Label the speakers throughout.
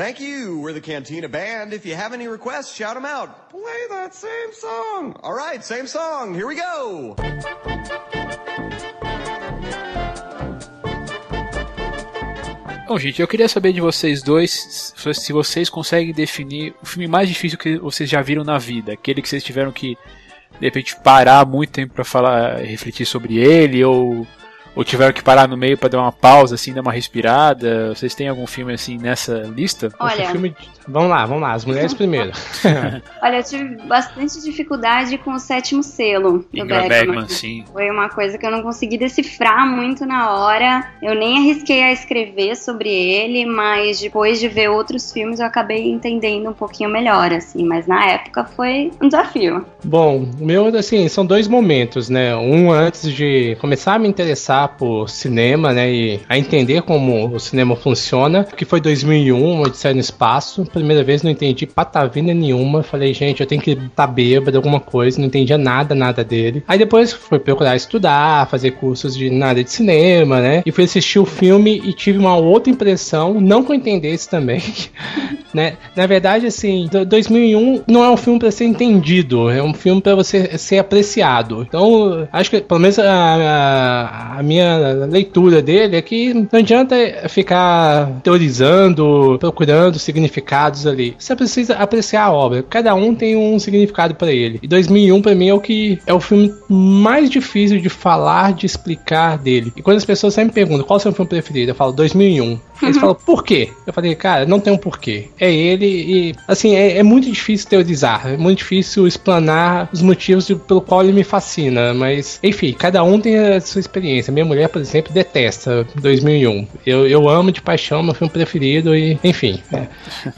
Speaker 1: Thank you. We're the Cantina Band. If you have any requests, shout them out. Play that same song. All right, same song. Here we go.
Speaker 2: Bom, gente, eu queria saber de vocês dois se vocês conseguem definir o filme mais difícil que vocês já viram na vida, aquele que vocês tiveram que de repente parar muito tempo para falar, refletir sobre ele ou ou tiveram que parar no meio para dar uma pausa, assim, dar uma respirada? Vocês têm algum filme assim nessa lista?
Speaker 3: Olha,
Speaker 4: filme... vamos lá, vamos lá, as mulheres primeiro.
Speaker 3: Olha, eu tive bastante dificuldade com o sétimo selo do
Speaker 2: Ingrid Bergman. sim.
Speaker 3: Foi uma coisa que eu não consegui decifrar muito na hora. Eu nem arrisquei a escrever sobre ele, mas depois de ver outros filmes eu acabei entendendo um pouquinho melhor, assim. Mas na época foi um desafio.
Speaker 4: Bom, o meu, assim, são dois momentos, né? Um antes de começar a me interessar por cinema, né, e a entender como o cinema funciona, que foi 2001, Odisseia no Espaço. Primeira vez não entendi patavina nenhuma. Falei, gente, eu tenho que estar tá bêbado, alguma coisa. Não entendia nada, nada dele. Aí depois fui procurar estudar, fazer cursos de, na área de cinema, né, e fui assistir o filme e tive uma outra impressão, não que eu entendesse também, né. Na verdade, assim, 2001 não é um filme para ser entendido, é um filme para você ser apreciado. Então, acho que pelo menos a, a, a minha leitura dele é que não adianta ficar teorizando, procurando significados ali. Você precisa apreciar a obra. Cada um tem um significado para ele. E 2001 para mim é o que é o filme mais difícil de falar, de explicar dele. E quando as pessoas sempre perguntam qual é o seu filme preferido, eu falo 2001. Eles falam, por quê? Eu falei, cara, não tem um porquê. É ele e, assim, é, é muito difícil teorizar, é muito difícil explanar os motivos de, pelo qual ele me fascina, mas, enfim, cada um tem a sua experiência. Minha mulher, por exemplo, detesta 2001. Eu, eu amo de paixão, meu filme preferido e, enfim, é,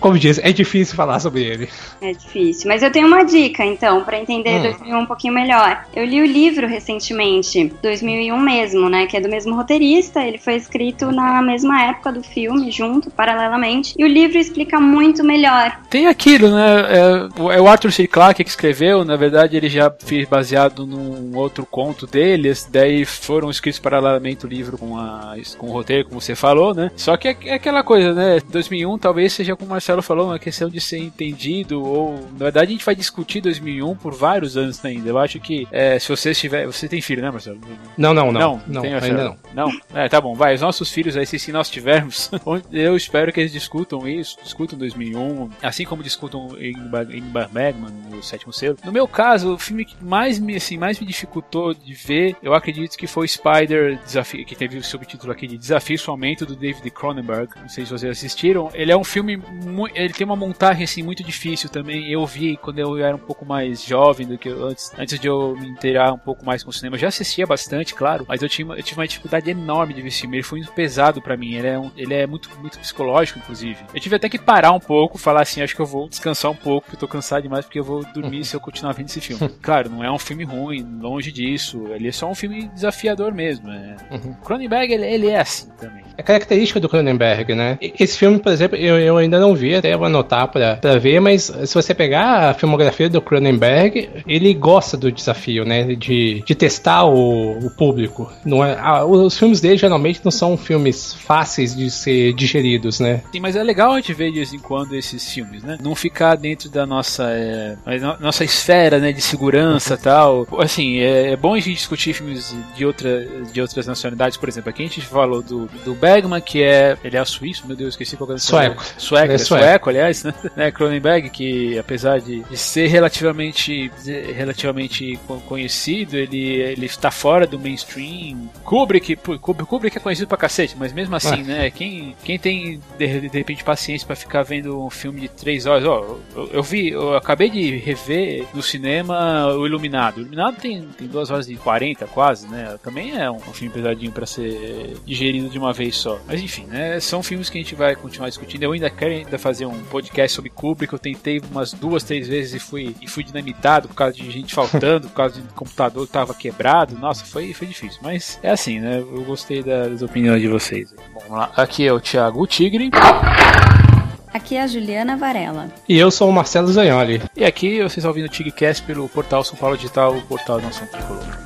Speaker 4: como diz, é difícil falar sobre ele.
Speaker 3: É difícil, mas eu tenho uma dica, então, para entender hum. 2001 um pouquinho melhor. Eu li o livro recentemente, 2001 mesmo, né, que é do mesmo roteirista, ele foi escrito na mesma época do filme junto, paralelamente, e o livro explica muito melhor.
Speaker 2: Tem aquilo, né? É, é o Arthur C. Clarke que escreveu, na verdade ele já fez baseado num outro conto deles, daí foram escritos paralelamente o livro com, a, com o roteiro, como você falou, né? Só que é, é aquela coisa, né? 2001 talvez seja como o Marcelo falou, uma questão de ser entendido, ou na verdade a gente vai discutir 2001 por vários anos ainda. Eu acho que é, se você estiver. Você tem filho, né, Marcelo?
Speaker 4: Não, não, não. Não, não ainda não.
Speaker 2: Não? É, tá bom, vai. Os nossos filhos aí, se, se nós tivermos eu espero que eles discutam isso, discutam 2001, assim como discutam em Bergman, no sétimo selo. No meu caso, o filme que mais me, assim, mais me dificultou de ver, eu acredito que foi Spider Desafio, que teve o subtítulo aqui de Desafio Somente do David Cronenberg. Não sei se vocês assistiram. Ele é um filme, ele tem uma montagem assim muito difícil também. Eu vi quando eu era um pouco mais jovem do que eu, antes, antes de eu me inteirar um pouco mais com o cinema. Eu já assistia bastante, claro, mas eu, tinha, eu tive uma dificuldade enorme de ver esse filme. Ele foi muito pesado para mim. Ele é um, ele é muito, muito psicológico, inclusive. Eu tive até que parar um pouco, falar assim, acho que eu vou descansar um pouco, porque eu tô cansado demais, porque eu vou dormir se eu continuar vendo esse filme. Claro, não é um filme ruim, longe disso. Ele é só um filme desafiador mesmo. É. Uhum. Cronenberg, ele, ele é assim também.
Speaker 4: É característica do Cronenberg, né? Esse filme, por exemplo, eu, eu ainda não vi, até vou anotar pra, pra ver, mas se você pegar a filmografia do Cronenberg, ele gosta do desafio, né? De, de testar o, o público. Não é, ah, os filmes dele geralmente não são filmes fáceis de ser digeridos, né?
Speaker 2: Sim, mas é legal a gente ver de vez em quando esses filmes, né? Não ficar dentro da nossa, é, nossa esfera, né? De segurança e tal. Assim, é, é, bom a gente discutir filmes de, outra, de outras nacionalidades, por exemplo. Aqui a gente falou do, do Bergman, que é. Ele é suíço, meu Deus, esqueci qual é o
Speaker 4: Sueco.
Speaker 2: Sueco, é, é sueco. sueco, aliás, né? né? Cronenberg, que apesar de, de ser relativamente, relativamente conhecido, ele, ele está fora do mainstream. Kubrick, Kubrick, Kubrick é conhecido pra cacete, mas mesmo assim, ah. né? Quem, quem tem de, de repente paciência para ficar vendo um filme de três horas, ó, eu, eu, vi, eu acabei de rever no cinema o Iluminado. O Iluminado tem, tem duas horas e quarenta quase, né? Também é um, um filme pesadinho para ser digerido de uma vez só. Mas enfim, né? São filmes que a gente vai continuar discutindo. Eu ainda quero ainda fazer um podcast sobre Kubrick. Eu tentei umas duas, três vezes e fui, e fui dinamitado por causa de gente faltando, por causa de computador que tava quebrado. Nossa, foi, foi difícil. Mas é assim, né? Eu gostei das opiniões de vocês. Bom, vamos lá. Aqui é o Thiago Tigre.
Speaker 3: Aqui é a Juliana Varela.
Speaker 4: E eu sou o Marcelo Zagnoli.
Speaker 2: E aqui vocês estão ouvindo o TigCast pelo portal São Paulo Digital, o portal Nação Tricolor.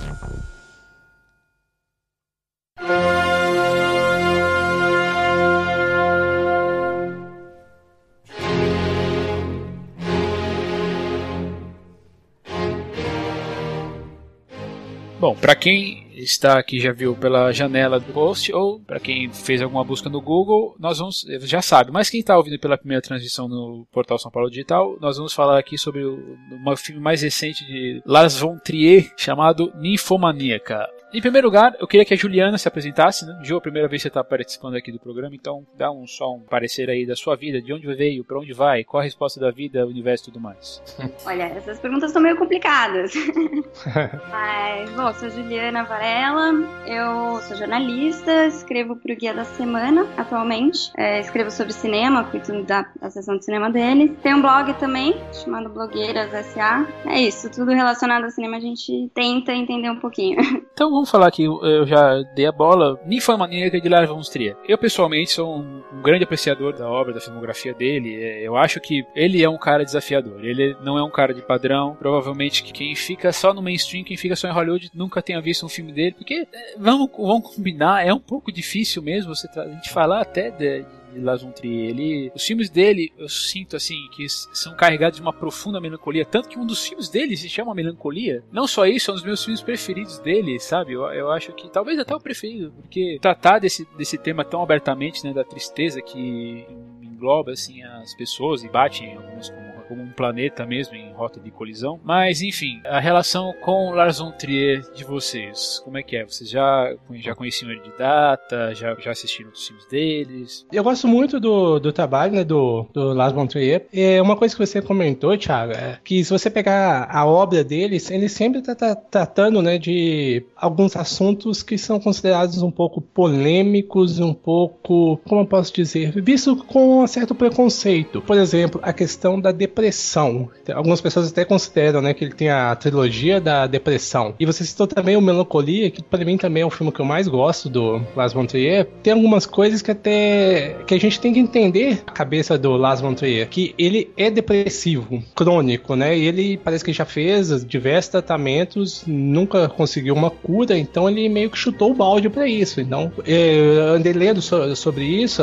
Speaker 2: Bom, para quem está aqui já viu pela janela do post ou para quem fez alguma busca no Google, nós vamos já sabe. Mas quem está ouvindo pela primeira transmissão no portal São Paulo Digital, nós vamos falar aqui sobre o um filme mais recente de Lars von Trier chamado Ninfomaníaca. Em primeiro lugar, eu queria que a Juliana se apresentasse, né? Ju, a primeira vez que você está participando aqui do programa, então dá um só um parecer aí da sua vida, de onde veio, para onde vai, qual a resposta da vida, universo e tudo mais.
Speaker 3: Olha, essas perguntas são meio complicadas. Mas, bom, sou Juliana Varela, eu sou jornalista, escrevo para o Guia da Semana atualmente, é, escrevo sobre cinema, cuido da, da sessão de cinema deles. Tem um blog também, chamado Blogueiras SA. É isso, tudo relacionado ao cinema a gente tenta entender um pouquinho.
Speaker 2: Então vamos falar que eu já dei a bola. Ninfomaníaca de Lars von Trier. Eu pessoalmente sou um, um, grande apreciador da obra, da filmografia dele. É, eu acho que ele é um cara desafiador. Ele não é um cara de padrão. Provavelmente quem fica só no mainstream, quem fica só em Hollywood, nunca tenha visto um filme dele. Porque é, vamos, vamos combinar, é um pouco difícil mesmo você a gente falar até de, de Lars von Trier. Ele, os filmes dele, eu sinto assim que são carregados de uma profunda melancolia, tanto que um dos filmes dele se chama Melancolia. Não só isso, é um dos meus filmes preferidos dele, sabe? Eu, eu acho que talvez até o preferido, porque tratar desse, desse tema tão abertamente, né, da tristeza que engloba assim as pessoas e bate em alguns como como um planeta mesmo em rota de colisão. Mas enfim, a relação com Lars von Trier de vocês, como é que é? Vocês já, já conheciam ele de data? Já, já assistiram os filmes deles?
Speaker 4: Eu gosto muito do, do trabalho né, do, do Lars von Trier. É uma coisa que você comentou, Thiago, é que se você pegar a obra deles, ele sempre está tá, tratando né, de alguns assuntos que são considerados um pouco polêmicos, um pouco, como eu posso dizer, visto com um certo preconceito. Por exemplo, a questão da depressão depressão. Algumas pessoas até consideram né, que ele tem a trilogia da depressão. E você citou também o Melancolia, que para mim também é o filme que eu mais gosto do Lars von Trier. Tem algumas coisas que até que a gente tem que entender a cabeça do Lars von Trier, que ele é depressivo, crônico, né? E ele parece que já fez diversos tratamentos, nunca conseguiu uma cura, então ele meio que chutou o balde para isso. Então, eu andei lendo sobre isso,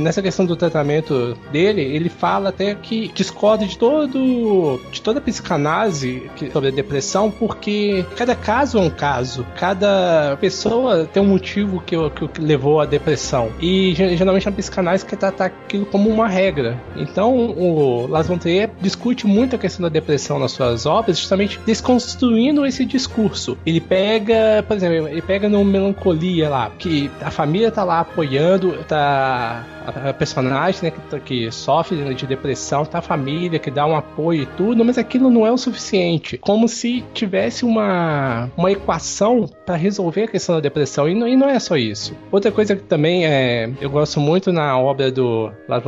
Speaker 4: nessa questão do tratamento dele, ele fala até que discorda de todo de toda a psicanálise sobre a depressão, porque cada caso é um caso, cada pessoa tem um motivo que, que levou à depressão. E geralmente a psicanálise quer tratar aquilo como uma regra. Então o Las von discute muito a questão da depressão nas suas obras, justamente desconstruindo esse discurso. Ele pega, por exemplo, ele pega no Melancolia lá, que a família tá lá apoiando, tá a personagem né, que, que sofre de depressão, tá a família que dá um apoio e tudo, mas aquilo não é o suficiente. Como se tivesse uma, uma equação para resolver a questão da depressão. E não, e não, é só isso. Outra coisa que também é, eu gosto muito na obra do Lars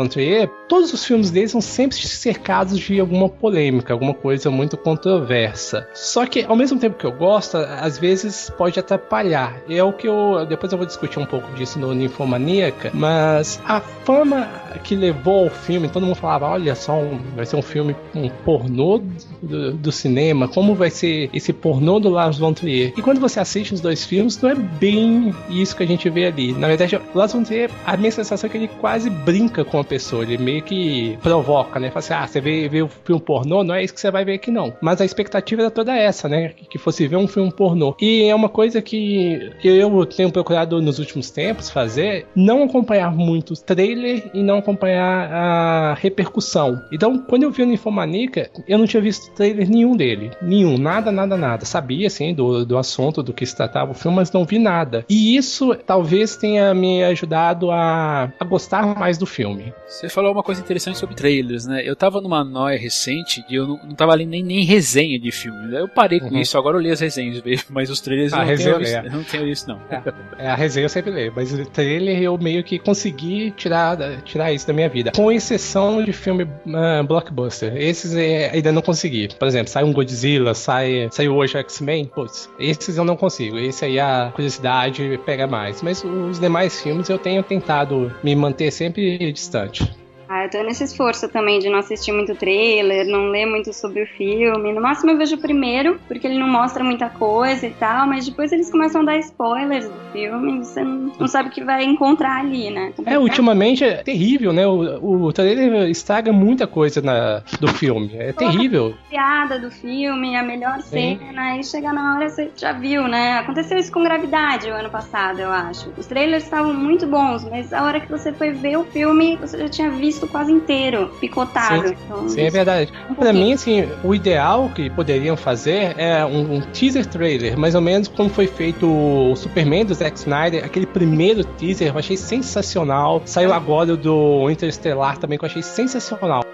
Speaker 4: todos os filmes dele são sempre cercados de alguma polêmica, alguma coisa muito controversa. Só que ao mesmo tempo que eu gosto, às vezes pode atrapalhar. É o que eu depois eu vou discutir um pouco disso no Ninfomaníaca, mas a fama que levou ao filme, todo mundo falava, olha só, um, vai ser um filme, um pornô do, do, cinema, como vai ser esse pornô do Lars von Trier. E quando você assiste os dois filmes, não é bem isso que a gente vê ali. Na verdade, Lars von Trier, a minha sensação é que ele quase brinca com a pessoa, ele meio que provoca, né? Fala assim, ah, você vê, o filme pornô, não é isso que você vai ver aqui não. Mas a expectativa era toda essa, né? Que fosse ver um filme pornô. E é uma coisa que, eu tenho procurado nos últimos tempos fazer, não acompanhar muito trailer e não acompanhar a repercussão. Então, quando eu vi o Ninfomaníaca, eu não tinha visto trailer nenhum dele. Nenhum, nada, nada, nada. Sabia, assim, do, do assunto, do que se tratava o filme, mas não vi nada. E isso talvez tenha me ajudado a, a gostar mais do filme.
Speaker 2: Você falou uma coisa interessante sobre trailers, né? Eu tava numa noia recente e eu não, não tava lendo nem, nem resenha de filme. Eu parei com uhum. isso, agora eu li as resenhas, mas os trailers
Speaker 4: a
Speaker 2: eu
Speaker 4: não, tenho
Speaker 2: eu não tenho isso, não.
Speaker 4: É, é, a resenha eu sempre leio, mas o trailer eu meio que consegui tirar, tirar isso da minha vida. Com exceção de filme uh, blockbuster. Esses é, ainda não consegui. Por exemplo, sai um Godzilla, sai, saiu hoje X-Men, putz, esses eu não consigo. Esse aí a curiosidade pega mais. Mas os demais filmes eu tenho tentado me manter sempre distante.
Speaker 3: Ah, eu tô nesse esforço também de não assistir muito trailer, não ler muito sobre o filme. No máximo eu vejo o primeiro, porque ele não mostra muita coisa e tal, mas depois eles começam a dar spoilers do filme, você não, não sabe o que vai encontrar ali, né?
Speaker 4: É, ultimamente é terrível, né? O, o trailer estraga muita coisa na, do filme. É terrível.
Speaker 3: A piada do filme, a melhor Sim. cena, e chega na hora você já viu, né? Aconteceu isso com Gravidade o ano passado, eu acho. Os trailers estavam muito bons, mas a hora que você foi ver o filme, você já tinha visto quase inteiro, picotado.
Speaker 4: Sim, então, Sim é verdade. Um pra mim, assim, o ideal que poderiam fazer é um, um, teaser trailer, mais ou menos como foi feito o Superman do Zack Snyder, aquele primeiro teaser, eu achei sensacional. Saiu agora do Interstellar também, que eu achei sensacional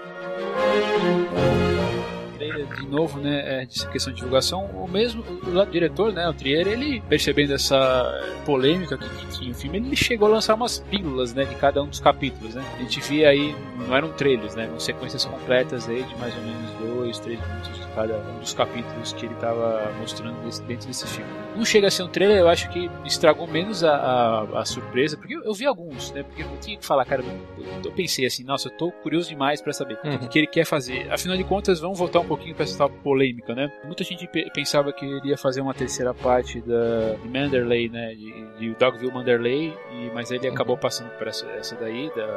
Speaker 2: novo, né, é, dessa questão de divulgação, o mesmo o, diretor, né, o Trier, ele percebendo essa polêmica que, que, tinha o filme, ele chegou a lançar umas pílulas, né, de cada um dos capítulos, né. A gente via aí, não eram trailers, né, eram sequências completas aí de mais ou menos dois, três minutos cada um dos capítulos que ele estava mostrando desse, dentro desse filme. Não chega a ser um trailer, eu acho que estragou menos a, a, a surpresa, porque eu, eu, vi alguns, né, porque eu tinha que falar, cara, eu, eu pensei assim, nossa, eu tô curioso demais para saber uhum. o que ele quer fazer. Afinal de contas, vamos voltar um pouquinho para essa polêmica, né? Muita gente pensava que ele ia fazer uma terceira parte da de Manderley, né, de, de Dogville Manderley, e, mas ele acabou uhum. passando por essa, essa daí, da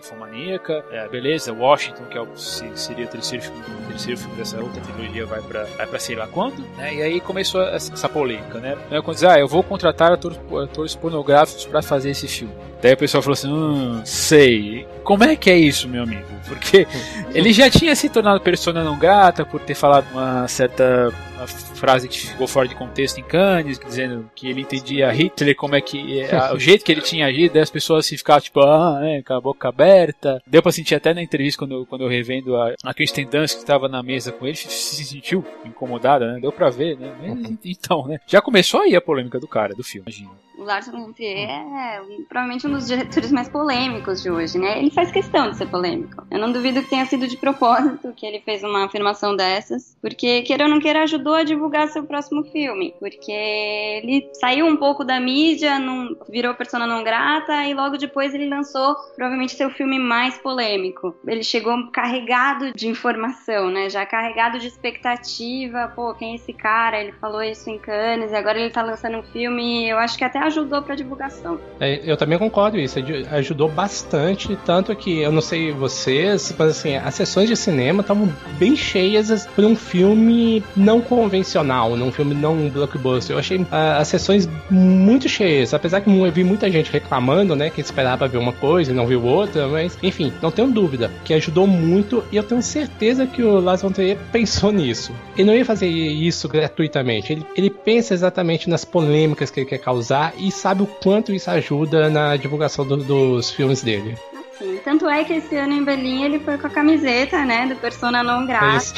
Speaker 2: Infomaníaca. É, beleza, Washington, que é o, seria o terceiro filme, o terceiro filme dessa outra trilogia, vai pra, vai pra sei lá quando. Né? E aí começou essa, essa polêmica, né? Quando diz, ah, eu vou contratar atores, atores pornográficos para fazer esse filme. Daí o pessoal falou assim: hum, sei. Como é que é isso, meu amigo? Porque ele já tinha se tornado persona não grata por ter falado uma certa uma frase que ficou fora de contexto em Cannes, dizendo que ele entendia Hitler, como é que. É, o jeito que ele tinha agido, as pessoas assim, ficavam tipo, ah, é, com a boca aberta. Deu pra sentir até na entrevista quando, eu, quando eu revendo a, a Kristen Dunst que estava na mesa com ele, se sentiu incomodada, né? Deu pra ver, né? Mas, então, né? Já começou aí a polêmica do cara, do filme, imagina
Speaker 3: o Lars von Trier é provavelmente um dos diretores mais polêmicos de hoje, né? Ele faz questão de ser polêmico. Eu não duvido que tenha sido de propósito que ele fez uma afirmação dessas, porque queira ou não queira ajudou a divulgar seu próximo filme, porque ele saiu um pouco da mídia, não, virou persona não grata e logo depois ele lançou provavelmente seu filme mais polêmico. Ele chegou carregado de informação, né? Já carregado de expectativa. Pô, quem é esse cara? Ele falou isso em Cannes e agora ele tá lançando um filme. Eu acho que até ajudou pra divulgação.
Speaker 4: É, eu também concordo isso, ajudou bastante, tanto que eu não sei vocês, mas assim, as sessões de cinema estavam bem cheias por um filme não convencional, num filme não blockbuster. Eu achei uh, as sessões muito cheias, apesar que eu vi muita gente reclamando, né, que esperava ver uma coisa e não viu outra, mas enfim, não tenho dúvida que ajudou muito e eu tenho certeza que o Lars von Trier pensou nisso. Ele não ia fazer isso gratuitamente, ele, ele pensa exatamente nas polêmicas que ele quer causar e sabe o quanto isso ajuda na divulgação do, dos filmes dele.
Speaker 3: Sim, tanto é que esse ano em Berlim ele foi com a camiseta, né, do Persona não grata. Isso,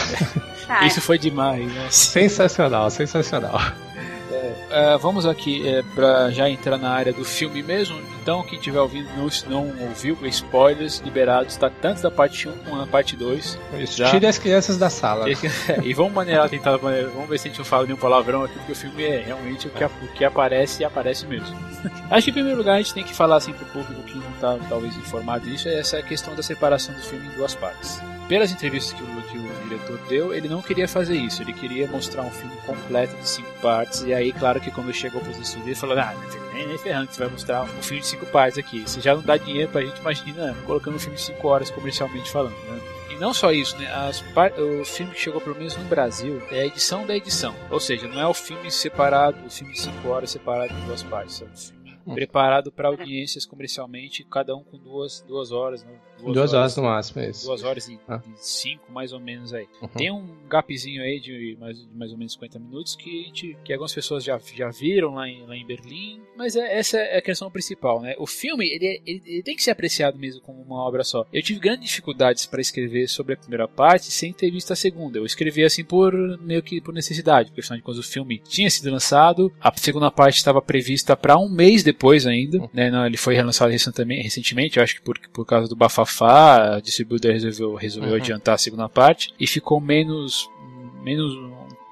Speaker 2: isso foi demais, né?
Speaker 4: Sensacional, sensacional.
Speaker 2: É, vamos aqui é, para já entrar na área do filme mesmo. Então, quem estiver ouvindo não, não ouviu, spoilers liberados, tá tanto da parte 1 como da parte 2.
Speaker 4: Isso, já... Tire as crianças da sala.
Speaker 2: e vamos maneirar, tentar maneirar, vamos ver se a gente não fala nenhum palavrão aqui, porque o filme é realmente o que, o que aparece e aparece mesmo. Acho que em primeiro lugar a gente tem que falar assim pro público que não está talvez informado disso, é essa questão da separação do filme em duas partes. Pelas entrevistas que o, que o diretor deu, ele não queria fazer isso, ele queria mostrar um filme completo de cinco partes, e aí, claro que quando chegou para os estúdios, ele falou: Ah, nem, nem ferrando que você vai mostrar um filme de cinco partes aqui. Você já não dá dinheiro pra gente, imagina colocando um filme de cinco horas comercialmente falando, né? E não só isso, né? As o filme que chegou pelo menos no Brasil é a edição da edição. Ou seja, não é o filme separado, o filme de 5 horas separado em duas partes. É um preparado para audiências comercialmente, cada um com duas, duas horas, né?
Speaker 4: Duas, duas horas, horas, no máximo, é isso.
Speaker 2: Duas horas e, ah. cinco, mais ou menos aí. Uhum. Tem um gapzinho aí de mais, de mais ou menos 50 minutos que, gente, que algumas pessoas já, já viram lá em, lá em Berlim, mas é, essa é a questão principal, né? O filme, ele, ele, ele, tem que ser apreciado mesmo como uma obra só. Eu tive grandes dificuldades para escrever sobre a primeira parte sem ter visto a segunda. Eu escrevi assim por meio que por necessidade, porque afinal de contas o filme tinha sido lançado, a segunda parte estava prevista para um mês depois ainda, uhum. né? Não, ele foi relançado recentemente, eu acho que por, por causa do bafafá Bafá, a distribuidora resolveu, resolveu uhum. adiantar a segunda parte e ficou menos, menos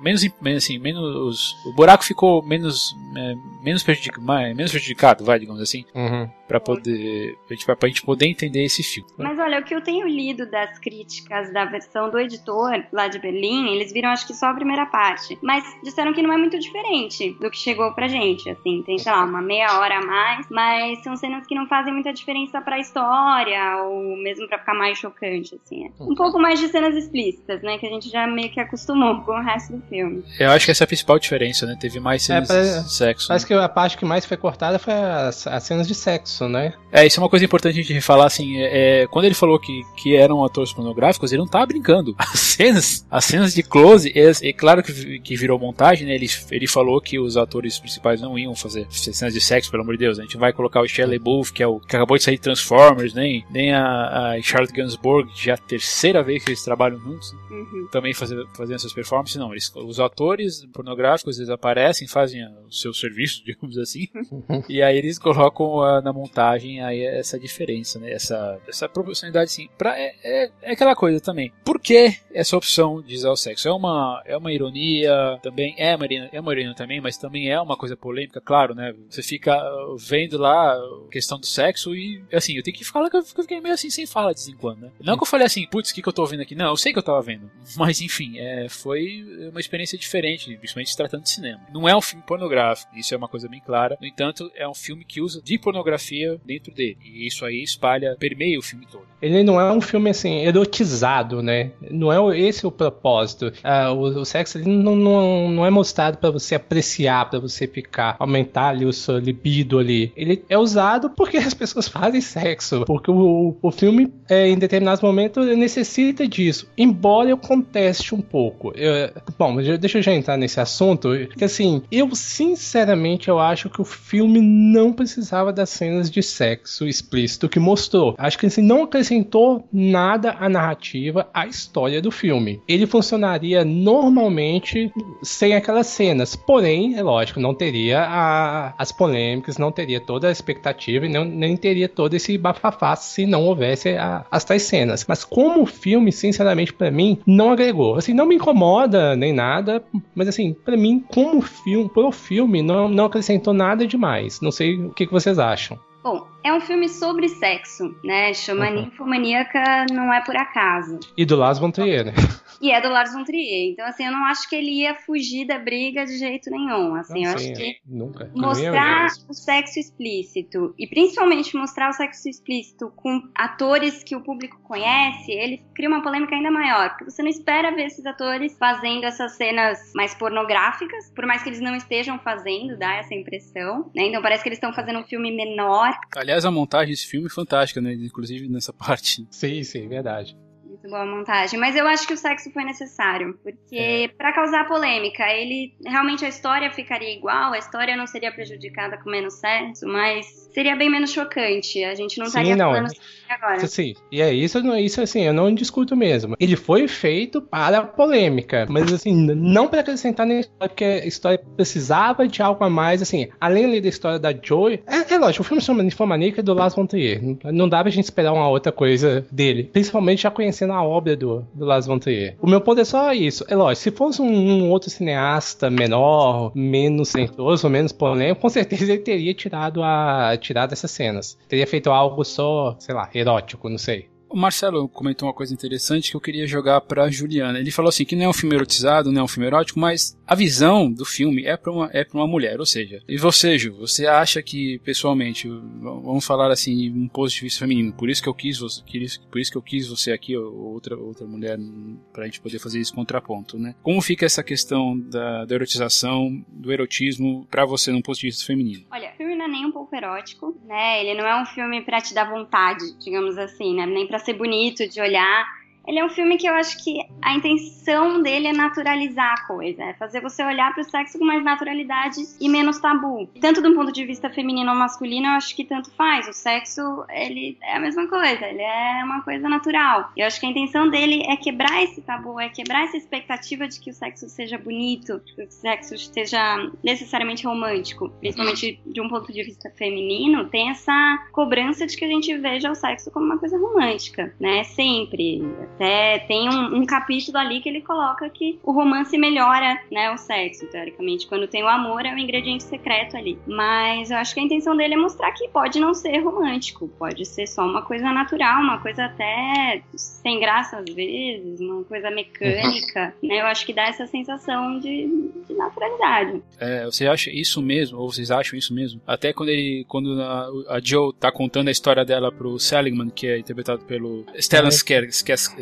Speaker 2: menos, assim, menos, o buraco ficou menos, é, menos, prejudic, mais, menos prejudicado, vai, digamos assim, uhum. para poder, pra, pra gente poder entender esse filme.
Speaker 3: Mas olha, o que eu tenho lido das críticas da versão do editor lá de Berlim, eles viram acho que só a primeira parte, mas disseram que não é muito diferente do que chegou pra gente, assim, tem, sei lá, uma meia hora a mais, mas são cenas que não fazem muita diferença pra história, ou mesmo pra ficar mais chocante, assim. É. Um pouco mais de cenas explícitas, né, que a gente já meio que acostumou com o resto do filme.
Speaker 2: Eu acho que essa é a principal diferença, né, teve mais é, cenas é, de sexo.
Speaker 4: Parece né? que a parte que mais foi cortada foi as, as, cenas de sexo, né?
Speaker 2: É, isso é uma coisa importante a gente falar, assim, é, é, quando ele falou que, que eram atores pornográficos, ele não tá brincando. As cenas, as cenas de close, é, é claro que, que virou montagem, né, ele, ele falou que os atores principais não iam fazer cenas de sexo, pelo amor de Deus, a gente vai colocar o Shelley Booth, que é o que acabou de sair de Transformers, nem, nem a, a Charlotte Gainsbourg, que já é a terceira vez que eles trabalham juntos, uhum. também fazer, fazendo essas performances, não, eles, os atores pornográficos, eles aparecem, fazem o seu serviço, digamos assim, e aí eles colocam a, na montagem aí essa diferença, né, essa, essa proporcionalidade, sim, pra, é, é, é aquela coisa também, por que essa opção de usar o sexo? É uma, é uma ironia, também é uma, é uma ironia também, mas também é uma coisa polêmica, claro, né, você fica vendo lá a questão do sexo e, assim, eu tenho que falar que eu fiquei meio assim sem fala de vez em quando, né? Não que eu falei assim, putz, o que, que eu tô vendo aqui? Não, eu sei que eu tava vendo. Mas, enfim, é, foi uma experiência diferente, principalmente se tratando de cinema. Não é um filme pornográfico, isso é uma coisa bem clara. No entanto, é um filme que usa de pornografia dentro dele. E isso aí espalha, permeia o filme todo.
Speaker 4: Ele não é um filme, assim, erotizado, né? Não é esse o propósito. Ah, o, o, sexo ele não, não, não é mostrado para você apreciar, para você ficar, aumentar ali o seu libido ali. Ele é usado porque as pessoas fazem sexo. Porque o, o filme, é, em determinados momentos, necessita disso. Embora eu conteste um pouco. Eu, bom, deixa eu já entrar nesse assunto. Que assim, eu sinceramente eu acho que o filme não precisava das cenas de sexo explícito que mostrou. Acho que assim, não acrescentou nada à narrativa, à história do filme. Ele funcionaria normalmente sem aquelas cenas. Porém, é lógico, não teria a, as polêmicas, não teria toda a expectativa e não, nem teria todo esse bafafá se não houvesse a, as tais cenas. Mas como filme, sinceramente, para mim, não agregou. Assim, não me incomoda nem nada, mas assim, para mim, como filme, pro filme, não, não acrescentou nada demais. Não sei o que, que vocês acham.
Speaker 3: Bom, é um filme sobre sexo, né? Chama uhum. Ninfomaníaca não é por acaso.
Speaker 4: E do Lars von Trier, né?
Speaker 3: E é do Lars von Trier. Então, assim, eu não acho que ele ia fugir da briga de jeito nenhum. Assim, não, eu sim, acho que
Speaker 4: nunca.
Speaker 3: mostrar o sexo explícito e principalmente mostrar o sexo explícito com atores que o público conhece, ele cria uma polêmica ainda maior, porque você não espera ver esses atores fazendo essas cenas mais pornográficas, por mais que eles não estejam fazendo, dá essa impressão, né? Então parece que eles estão fazendo um filme menor.
Speaker 2: Aliás, a montagem desse filme é fantástica, né? Inclusive nessa parte.
Speaker 4: Sim, sim, verdade
Speaker 3: muito boa montagem. Mas eu acho que o sexo foi necessário, porque é. para causar polêmica, ele realmente a história ficaria igual, a história não seria prejudicada com menos sexo, mas seria bem menos chocante. A gente não Sim, estaria não. falando agora.
Speaker 4: Sim, e é isso, isso assim, eu não discuto mesmo. Ele foi feito para polêmica, mas assim, não para acrescentar na história, porque a história precisava de algo a mais, assim, além da história da Joy. É, é lógico, o filme chama Ninfomaníaca do Lars von Trier. Não dava a gente esperar uma outra coisa dele, principalmente já conhecendo a obra do, do von Trier. O meu ponto é só isso. É lógico, se fosse um, um outro cineasta menor, menos sentoso, menos polêmico, com certeza ele teria tirado a tirado essas cenas. Teria feito algo só, sei lá, erótico, não sei.
Speaker 2: O Marcelo comentou uma coisa interessante que eu queria jogar pra Juliana. Ele falou assim que não é um filme erotizado, não é um filme erótico, mas a visão do filme é pra uma, é pra uma mulher, ou seja, e você, Ju, você acha que, pessoalmente, vamos falar assim, um ponto de vista feminino, por isso que eu quis você, por isso que eu quis você aqui, ou outra, outra mulher, pra gente poder fazer esse contraponto, né? Como fica essa questão da, da erotização, do erotismo, pra você num ponto de vista feminino?
Speaker 3: Olha, o filme não é nem um pouco erótico, né? Ele não é um filme pra te dar vontade, digamos assim, né? Nem pra ser bonito de olhar. Ele é um filme que eu acho que a intenção dele é naturalizar a coisa, é fazer você olhar para o sexo com mais naturalidade e menos tabu. Tanto do ponto de vista feminino ou masculino, eu acho que tanto faz. O sexo, ele é a mesma coisa, ele é uma coisa natural. Eu acho que a intenção dele é quebrar esse tabu, é quebrar essa expectativa de que o sexo seja bonito, que o sexo seja necessariamente romântico. Principalmente de um ponto de vista feminino, tem essa cobrança de que a gente veja o sexo como uma coisa romântica, né? Sempre Até tem um, um, capítulo ali que ele coloca que o romance melhora, né, o sexo, teoricamente. Quando tem o amor, é um ingrediente secreto ali. Mas eu acho que a intenção dele é mostrar que pode não ser romântico, pode ser só uma coisa natural, uma coisa até sem graça às vezes, uma coisa mecânica, né? Eu acho que dá essa sensação de, de naturalidade.
Speaker 2: É, você acha isso mesmo, ou vocês acham isso mesmo? Até quando ele, quando a, a Joe tá contando a história dela pro Seligman, que é interpretado pelo Stellan é.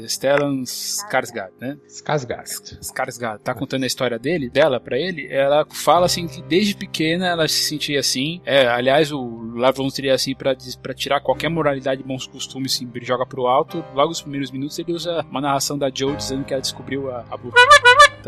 Speaker 2: Stellan Skarsgård, né?
Speaker 4: Skarsgård.
Speaker 2: Skarsgård. Tá contando a história dele, dela para ele, ela fala assim que desde pequena ela se sentia assim. É, aliás, o Lavon seria assim para tirar qualquer moralidade e bons costumes, assim, ele joga pro alto. Logo nos primeiros minutos ele usa uma narração da Joe dizendo que ela descobriu a, a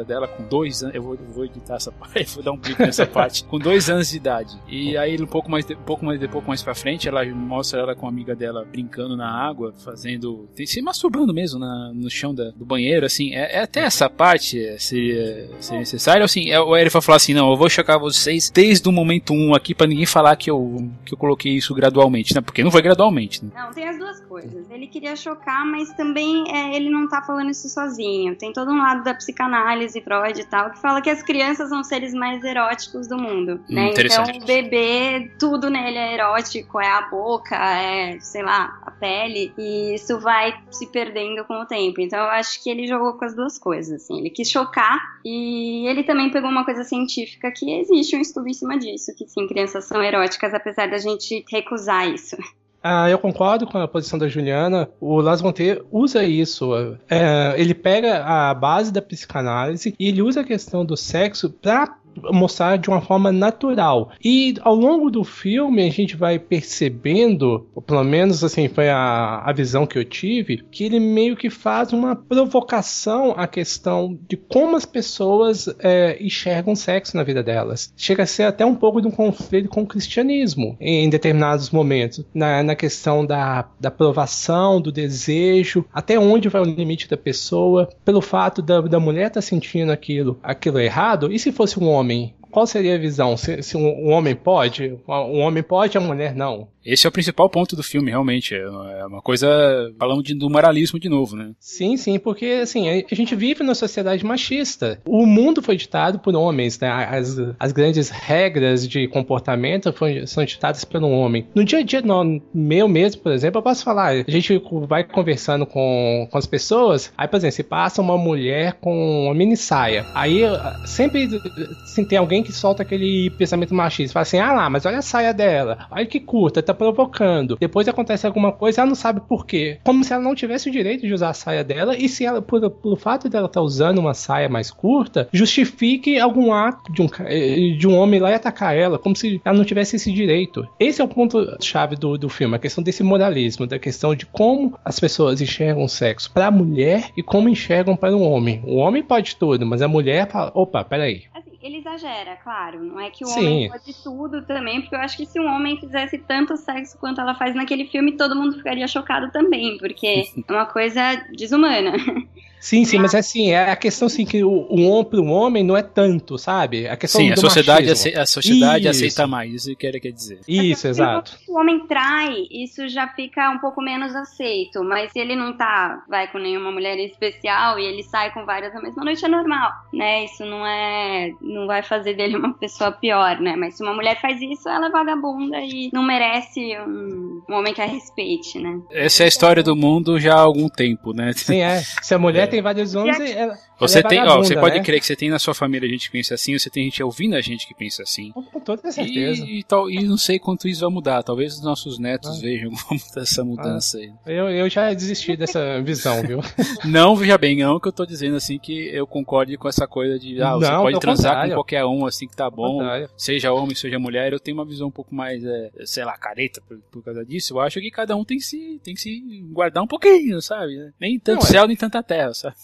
Speaker 2: dela com dois anos. Eu vou, vou editar essa parte, vou dar um clique nessa parte. Com dois anos de idade. E aí, um pouco mais, de, um pouco mais, de pouco mais pra frente, ela mostra ela com a amiga dela brincando na água, fazendo. se masturbando mesmo na, no chão da, do banheiro, assim. É, é até essa parte é, seria, seria necessário. Assim, é, o Eric vai falar assim: não, eu vou chocar vocês desde o momento 1 um aqui pra ninguém falar que eu, que eu coloquei isso gradualmente, né? Porque não foi gradualmente, né?
Speaker 3: Não, tem as duas coisas. Ele queria chocar, mas também é, ele não tá falando isso sozinho. Tem todo um lado da psicanálise, Freud e tal, que fala que as crianças são os seres mais eróticos do mundo, hum, né? Então o bebê, tudo nele é erótico, é a boca, é, sei lá, a pele, e isso vai se perdendo com o tempo. Então eu acho que ele jogou com as duas coisas, assim. Ele quis chocar e ele também pegou uma coisa científica que existe um estudo em cima disso, que sim, crianças são eróticas, apesar da gente recusar isso.
Speaker 4: Ah, eu concordo com a posição da Juliana. O Las Monte usa isso. É, ele pega a base da psicanálise e ele usa a questão do sexo para mostrar de uma forma natural. E ao longo do filme a gente vai percebendo, pelo menos assim foi a, a visão que eu tive, que ele meio que faz uma provocação à questão de como as pessoas é, enxergam sexo na vida delas. Chega a ser até um pouco de um conflito com o cristianismo em determinados momentos, na, na questão da, da aprovação, do desejo, até onde vai o limite da pessoa, pelo fato da, da mulher estar tá sentindo aquilo, aquilo errado, e se fosse um homem homem, qual seria a visão? Se, se um, um, homem pode, um homem pode, a mulher não.
Speaker 2: Esse é o principal ponto do filme, realmente. É uma coisa. Falando de, do moralismo de novo, né?
Speaker 4: Sim, sim, porque assim, a gente vive numa sociedade machista. O mundo foi ditado por homens, né? As, as grandes regras de comportamento foi, são ditadas pelo homem. No dia a dia no, meu mesmo, por exemplo, eu posso falar, a gente vai conversando com, com as pessoas, aí, por exemplo, se passa uma mulher com uma mini saia. Aí sempre assim, tem alguém que solta aquele pensamento machista. Fala assim, ah lá, mas olha a saia dela, olha que curta, tá provocando. Depois acontece alguma coisa, ela não sabe por quê. Como se ela não tivesse o direito de usar a saia dela e se ela, por, pelo fato dela estar tá usando uma saia mais curta, justifique algum ato de um, eh, de um homem lá e atacar ela, como se ela não tivesse esse direito. Esse é o ponto-chave do, do filme, a questão desse moralismo, da questão de como as pessoas enxergam o sexo para a mulher e como enxergam para o homem. O homem pode tudo, mas a mulher fala: opa, peraí.
Speaker 3: Assim, ele exagera, claro. Não é que o Sim. homem pode tudo também, porque eu acho que se um homem fizesse tanto sexo quanto ela faz naquele filme, todo mundo ficaria chocado também, porque é uma coisa desumana.
Speaker 4: Sim, sim, mas é assim, é a questão assim que o, o homem para o homem não é tanto, sabe? A questão
Speaker 2: sim, a sociedade, aceita, a sociedade aceita mais, isso que ele quer dizer.
Speaker 4: Isso, exato.
Speaker 3: Se o homem trai, isso já fica um pouco menos aceito, mas se ele não tá, vai com nenhuma mulher especial e ele sai com várias na mesma noite, é normal, né? Isso não é, não vai fazer dele uma pessoa pior, né? Mas se uma mulher faz isso, ela é vagabunda e não merece um, um homem que a respeite, né?
Speaker 2: Essa é a história do mundo já há algum tempo, né?
Speaker 4: Sim, é. Se a mulher tem vários homens. Ela,
Speaker 2: você tem, ó, você pode né? crer que você tem na sua família gente que pensa assim, você tem gente ouvindo a gente que pensa assim.
Speaker 4: Com toda certeza.
Speaker 2: E, e, tal, e não sei quanto isso vai mudar. Talvez os nossos netos ah. vejam como tá essa mudança ah. aí.
Speaker 4: Eu, eu já desisti dessa visão, viu?
Speaker 2: não, veja bem, não que eu tô dizendo assim que eu concorde com essa coisa de ah, você não, pode transar contrário. com qualquer um assim que tá bom, seja homem, seja mulher. Eu tenho uma visão um pouco mais, é, sei lá, careta por, por, causa disso. Eu acho que cada um tem que se, tem que se guardar um pouquinho, sabe? Nem tanto não, é céu, é... nem tanta terra, sabe?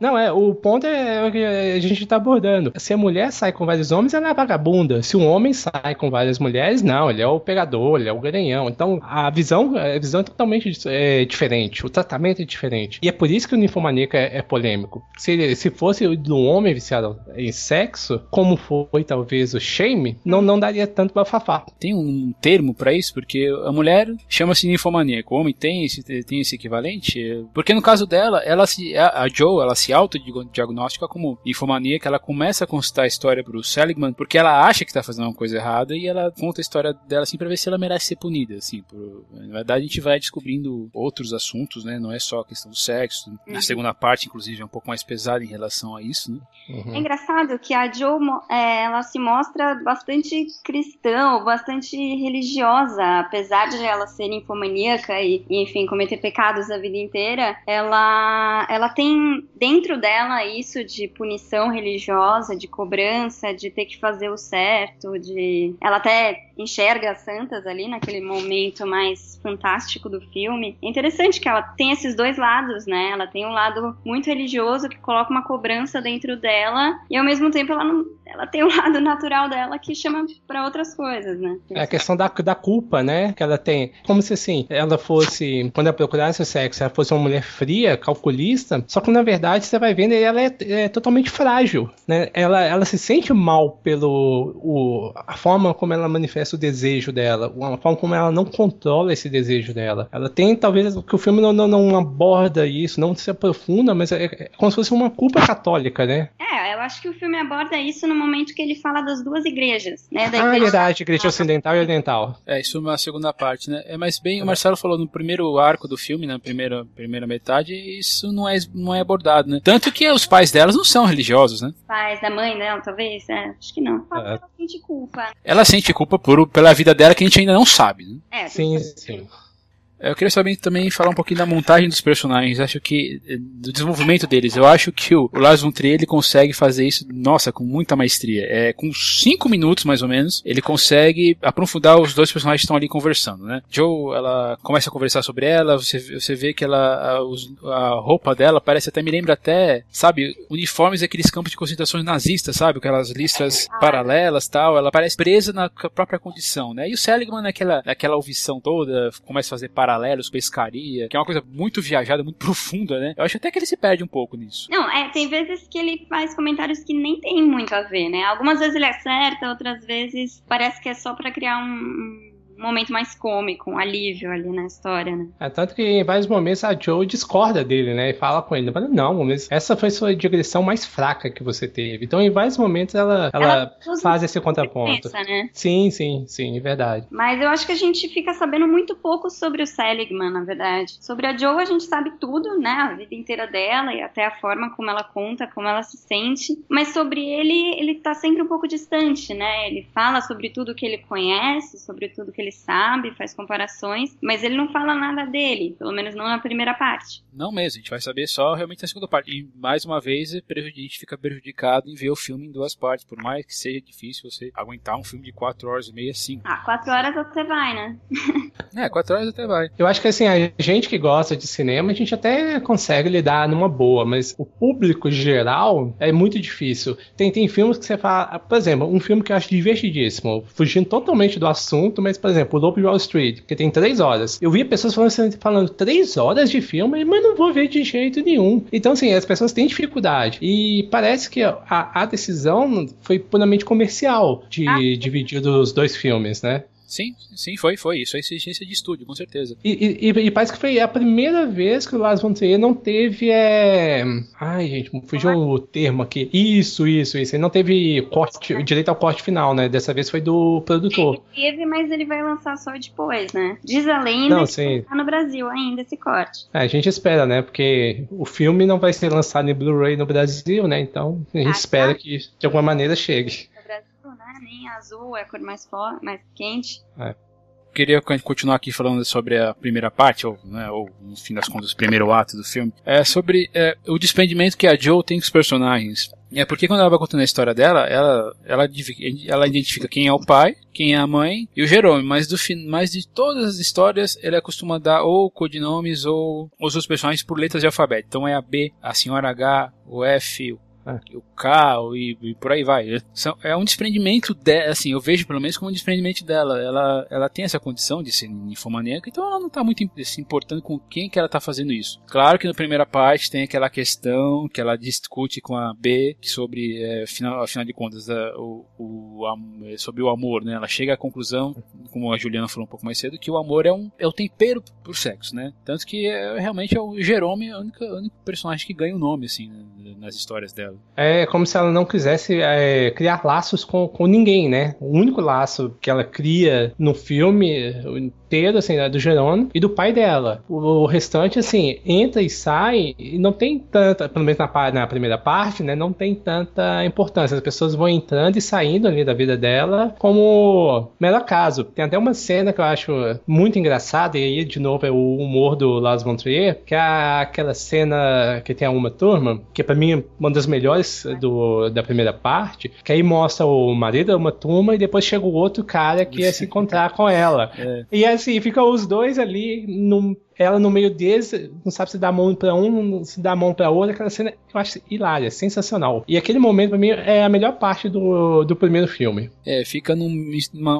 Speaker 4: Não, é, o ponto é o que a gente tá abordando. Se a mulher sai com vários homens, ela é vagabunda. Se um homem sai com várias mulheres, não, ele é o pegador, ele é o garanhão. Então, a visão, a visão é totalmente é, diferente, o tratamento é diferente. E é por isso que o Ninfomaníaca é, é polêmico. Se, se fosse do homem viciado em sexo, como foi talvez o Shame, não, não daria tanto bafafá.
Speaker 2: Tem um termo para isso, porque a mulher chama-se ninfomaníaca, o homem tem esse, tem esse equivalente? Porque no caso dela, ela se, a, a Joe, ela se autodiagnostica como ninfomaníaca, ela começa a contar a história pro Seligman porque ela acha que tá fazendo uma coisa errada e ela conta a história dela assim pra ver se ela merece ser punida, assim. Por, na verdade, a gente vai descobrindo outros assuntos, né? Não é só a questão do sexo. Uhum. Na segunda parte, inclusive, é um pouco mais pesada em relação a isso, né?
Speaker 3: Uhum. É engraçado que a Joe, é, ela se mostra bastante cristã, bastante religiosa, apesar de ela ser ninfomaníaca e, enfim, cometer pecados a vida inteira, ela, ela tem dentro dela isso de punição religiosa, de cobrança, de ter que fazer o certo, de. Ela até enxerga as santas ali naquele momento mais fantástico do filme. É interessante que ela tem esses dois lados, né? Ela tem um lado muito religioso que coloca uma cobrança dentro dela e ao mesmo tempo ela não, ela tem um lado natural dela que chama para outras coisas, né?
Speaker 4: É a questão da, da culpa, né? Que ela tem. Como se assim, ela fosse, quando ela procurasse o sexo, ela fosse uma mulher fria, calculista, só que na verdade você vai vendo ela é, é totalmente frágil, né? Ela, ela se sente mal pelo o, a forma como ela manifesta o desejo dela, a forma como ela não controla esse desejo dela. Ela tem, talvez, que o filme não, não, não aborda isso, não se aprofunda, mas é, é como se fosse uma culpa católica, né?
Speaker 3: É, eu acho que o filme aborda isso no momento que ele fala das duas igrejas, né? Da
Speaker 4: ah, igreja... verdade, igreja ocidental e oriental.
Speaker 2: É, isso é uma segunda parte, né? É, mas bem, o Marcelo falou no primeiro arco do filme, na primeira, primeira metade, isso não é, não é abordado, né? Tanto que os pais delas não são religiosos, né?
Speaker 3: Os pais da mãe dela, talvez, é, acho que não. É. Ela sente culpa.
Speaker 2: Ela sente culpa por, pela vida dela que a gente ainda não sabe, né?
Speaker 3: É,
Speaker 4: sim, sim.
Speaker 2: Eu queria saber também falar um pouquinho da montagem dos personagens. Acho que eh, do desenvolvimento deles. Eu acho que o, o Lars von Trier ele consegue fazer isso, nossa, com muita maestria. É com cinco minutos mais ou menos, ele consegue aprofundar os dois personagens que estão ali conversando, né? Joe, ela começa a conversar sobre ela. Você, você vê que ela a, a roupa dela parece até me lembra até, sabe, uniformes daqueles campos de concentrações nazistas, sabe, aquelas listras paralelas, tal. Ela parece presa na própria condição, né? E o Seligman naquela naquela audição toda começa a fazer para paralelos, pescaria, que é uma coisa muito viajada, muito profunda, né? Eu acho até que ele se perde um pouco nisso.
Speaker 3: Não, é, tem vezes que ele faz comentários que nem tem muito a ver, né? Algumas vezes ele acerta, outras vezes parece que é só para criar um um momento mais cômico, um alívio ali na história, né? É,
Speaker 4: tanto que em vários momentos a Joe discorda dele, né? E fala com ele, não, mas essa foi sua digressão mais fraca que você teve. Então, em vários momentos, ela, ela, ela faz esse contraponto. Pensa, né? Sim, sim, sim, é verdade.
Speaker 3: Mas eu acho que a gente fica sabendo muito pouco sobre o Seligman, na verdade. Sobre a Joe, a gente sabe tudo, né? A vida inteira dela e até a forma como ela conta, como ela se sente. Mas sobre ele, ele tá sempre um pouco distante, né? Ele fala sobre tudo que ele conhece, sobre tudo que ele ele sabe, faz comparações, mas ele não fala nada dele, pelo menos não na primeira parte.
Speaker 2: Não mesmo, a gente vai saber só realmente na segunda parte. E mais uma vez, a gente fica prejudicado em ver o filme em duas partes, por mais que seja difícil você aguentar um filme de 4 horas e meia assim.
Speaker 3: Ah, 4 horas até vai, né?
Speaker 2: é, 4 horas até vai.
Speaker 4: Eu acho que assim, a gente que gosta de cinema, a gente até consegue lidar numa boa, mas o público geral é muito difícil. Tem, tem filmes que você fala, por exemplo, um filme que eu acho divertidíssimo, fugindo totalmente do assunto, mas, por exemplo, exemplo, o Lobo de Wall Street, que tem três horas. Eu vi pessoas falando, assim, falando três horas de filme, mas não vou ver de jeito nenhum. Então, assim, as pessoas têm dificuldade. E parece que a, a decisão foi puramente comercial de ah. dividir os dois filmes, né?
Speaker 2: Sim, sim, foi, foi. Isso é exigência de estúdio, com certeza.
Speaker 4: E, e, e, parece que foi a primeira vez que o Lars von Trier não teve. É... Ai, gente, fugiu o termo aqui. Isso, isso, isso. Ele não teve corte, direito ao corte final, né? Dessa vez foi do produtor.
Speaker 3: Ele teve, mas ele vai lançar só depois, né? Diz a lenda não, que tá no Brasil ainda esse corte.
Speaker 4: É, a gente espera, né? Porque o filme não vai ser lançado em Blu-ray no Brasil, né? Então a gente ah, espera tá. que de alguma maneira chegue
Speaker 3: azul é a cor mais forte, mais quente. É.
Speaker 2: queria continuar aqui falando sobre a primeira parte, ou, né, ou no fim das contas, o primeiro ato do filme, é sobre é, o desprendimento que a Joe tem com os personagens. É porque quando ela vai contando a história dela, ela, ela, ela identifica quem é o pai, quem é a mãe e o Jerome, mas, do, mas de todas as histórias ele costuma dar ou codinomes ou os seus personagens por letras de alfabeto. Então é a B, a senhora H, o F, o é. o carro e, e, por aí vai. É um desprendimento dela, assim, eu vejo pelo menos como um desprendimento dela. Ela, ela tem essa condição de ser ninfomaníaca, então ela não está muito se importando com quem que ela está fazendo isso. Claro que na primeira parte tem aquela questão que ela discute com a B sobre, é, final, afinal de contas, é, o, o, é, sobre o amor, né? Ela chega à conclusão, como a Juliana falou um pouco mais cedo, que o amor é, um, é o tempero pro sexo, né? Tanto que é, realmente é o Jerome, a única, a única personagem que ganha o um nome, assim, né, nas histórias dela.
Speaker 4: É como se ela não quisesse é, criar laços com, com ninguém, né? O único laço que ela cria no filme inteiro, assim, é do Jerônimo e do pai dela. O, o, restante, assim, entra e sai e não tem tanta, pelo menos na, na primeira parte, né? Não tem tanta importância. As pessoas vão entrando e saindo ali da vida dela como mero acaso. Tem até uma cena que eu acho muito engraçada, e aí, de novo, é o humor do Lars von Trier, que é aquela cena que tem a uma turma, que para mim é uma das melhores do, da primeira parte, que aí mostra o marido da uma turma e depois chega o outro cara que ia se encontrar com ela. É. E assim, ficam os dois ali num ela no meio deles, não sabe se dá a mão pra um, se dá a mão pra outra, aquela cena eu acho hilária, sensacional. E aquele momento, pra mim, é a melhor parte do, do primeiro filme.
Speaker 2: É, fica num,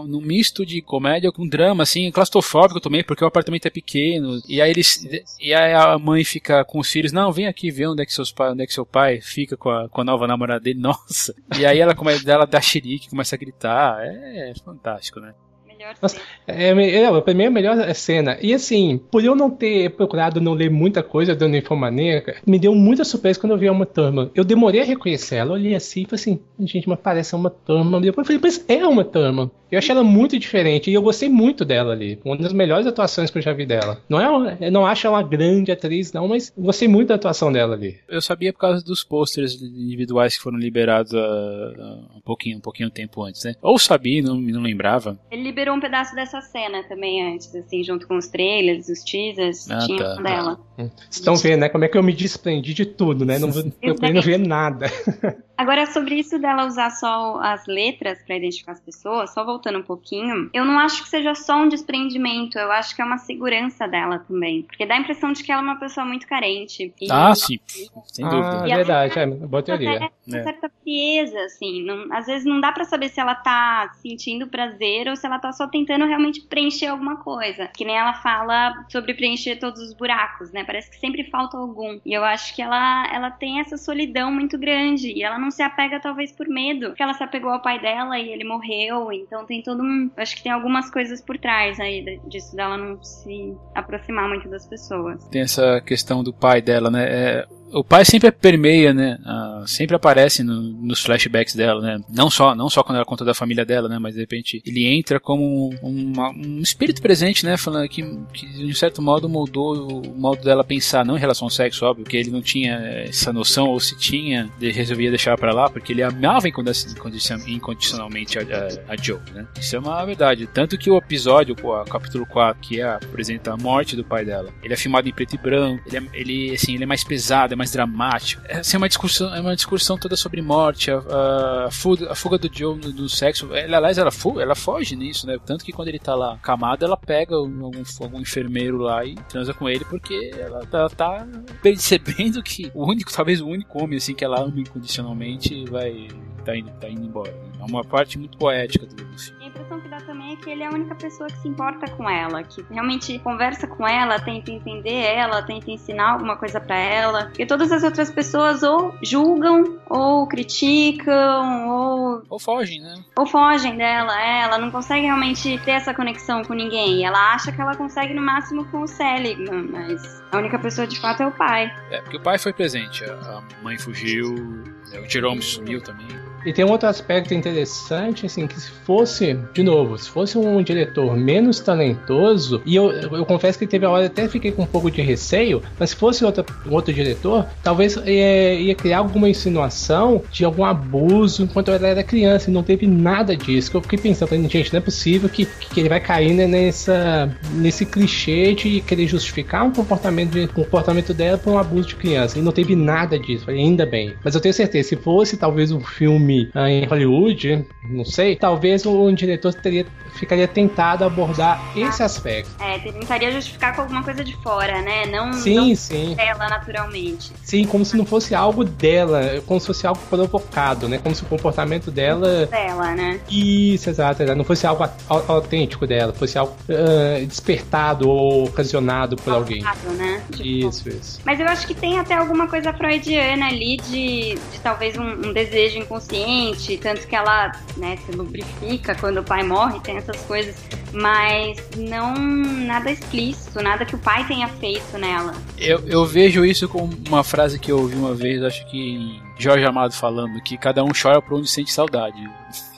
Speaker 2: num misto de comédia com drama, assim, claustrofóbico também, porque o apartamento é pequeno, e aí eles. E aí a mãe fica com os filhos, não, vem aqui ver onde é que, seus onde é que seu pai fica com a, com a nova namorada dele, nossa. E aí ela começa, dela dá xerique, começa a gritar, é, é fantástico, né?
Speaker 3: Melhor Nossa,
Speaker 4: é, é, pra mim é a melhor cena. E assim, por eu não ter procurado não ler muita coisa da Ninfomaníaca, me deu muita surpresa quando eu vi uma turma. Eu demorei a reconhecer ela, olhei assim e falei assim, gente, mas parece uma turma. Depois eu falei, mas é uma turma. Eu achei ela muito diferente e eu gostei muito dela ali. Uma das melhores atuações que eu já vi dela. Não é, uma, eu não acho ela uma grande atriz, não, mas gostei muito da atuação dela ali.
Speaker 2: Eu sabia por causa dos pôsteres individuais que foram liberados uh, uh, um pouquinho, um pouquinho tempo antes, né? Ou sabia, não, não lembrava.
Speaker 3: Ele liberou um pedaço dessa cena também antes, assim, junto com os trailers, os teasers, ah, tinha tá, dela.
Speaker 4: Tá. Vocês estão vendo, né? Como é que eu me desprendi de tudo, né? Não, eu não ver nada.
Speaker 3: Agora, sobre isso dela usar só as letras para identificar as pessoas, só voltando um pouquinho, eu não acho que seja só um desprendimento, eu acho que é uma segurança dela também. Porque dá a impressão de que ela é uma pessoa muito carente.
Speaker 2: ah, sim, sem dúvida.
Speaker 4: Ah, e verdade, é, boa teoria.
Speaker 3: Uma é. certa frieza, assim. Não, às vezes não dá para saber se ela tá sentindo prazer ou se ela tá só tentando realmente preencher alguma coisa. Que nem ela fala sobre preencher todos os buracos, né? Parece que sempre falta algum. E eu acho que ela, ela tem essa solidão muito grande. E ela não se apega talvez por medo, porque ela se apegou ao pai dela e ele morreu, então tem todo um, acho que tem algumas coisas por trás aí disso dela não se aproximar muito das pessoas.
Speaker 2: Tem essa questão do pai dela, né? É o pai sempre permeia, né? Sempre aparece no, nos flashbacks dela, né? Não só, não só quando ela conta da família dela, né? Mas de repente ele entra como um, um espírito presente, né? Falando que, que de um certo modo moldou o modo dela pensar, não em relação ao sexo, óbvio, que ele não tinha essa noção, ou se tinha, ele resolvia deixar para lá, porque ele amava incondicionalmente a, a, a, Joe, né? Isso é uma verdade. Tanto que o episódio, o capítulo 4, que é, apresenta a morte do pai dela, ele é filmado em preto e branco, ele, é, ele assim, ele é mais pesado, é mais dramático. É, assim, é uma discussão, é uma discussão toda sobre morte, a, a, fuga, a fuga do Joe do sexo. Ela, aliás, ela, fu, ela foge nisso, né? Tanto que quando ele tá lá camado, ela pega algum, algum enfermeiro lá e transa com ele porque ela, ela tá percebendo que o único, talvez o único homem assim que ela ama incondicionalmente vai tá indo, tá indo embora. É uma parte muito poética do filme.
Speaker 3: A impressão que dá também é que ele é a única pessoa que se importa com ela, que realmente conversa com ela, tenta entender ela, tenta ensinar alguma coisa para ela. Porque todas as outras pessoas ou julgam, ou criticam, ou.
Speaker 2: Ou fogem, né?
Speaker 3: Ou fogem dela, é. Ela não consegue realmente ter essa conexão com ninguém. Ela acha que ela consegue no máximo com o Seligman, mas a única pessoa de fato é o pai.
Speaker 2: É, porque o pai foi presente. A mãe fugiu, o Jerome sumiu também.
Speaker 4: E tem um outro aspecto interessante, assim, que se fosse, de novo, se fosse um diretor menos talentoso, e eu, eu, confesso que teve a hora até fiquei com um pouco de receio, mas se fosse outro, outro diretor, talvez é, ia criar alguma insinuação de algum abuso enquanto ela era criança, e não teve nada disso. Que eu fiquei pensando, gente, não é possível que, que ele vai cair né, nessa, nesse clichê de querer justificar um comportamento, de, um comportamento dela por um abuso de criança. E não teve nada disso, ainda bem. Mas eu tenho certeza, se fosse talvez um filme ah, em Hollywood, não sei, talvez o diretor teria, ficaria tentado abordar esse aspecto.
Speaker 3: É, tentaria justificar com alguma coisa de fora, né? Não,
Speaker 4: sim,
Speaker 3: não
Speaker 4: sim.
Speaker 3: dela naturalmente.
Speaker 4: Sim, como se não fosse algo dela, como se fosse algo provocado, né? Como se o comportamento dela.
Speaker 3: Dela, né?
Speaker 4: Isso, exato, exato. Não fosse algo autêntico dela, fosse algo uh, despertado ou ocasionado por alguém.
Speaker 3: Né?
Speaker 4: Tipo, isso, isso.
Speaker 3: Mas eu acho que tem até alguma coisa freudiana ali de, de talvez um, um desejo inconsciente, tanto que ela né, se lubrifica quando o pai morre, tem essas coisas mas não nada explícito, nada que o pai tenha feito nela.
Speaker 2: Eu, eu vejo isso como uma frase que eu ouvi uma vez, acho que Jorge Amado falando, que cada um chora por onde sente saudade.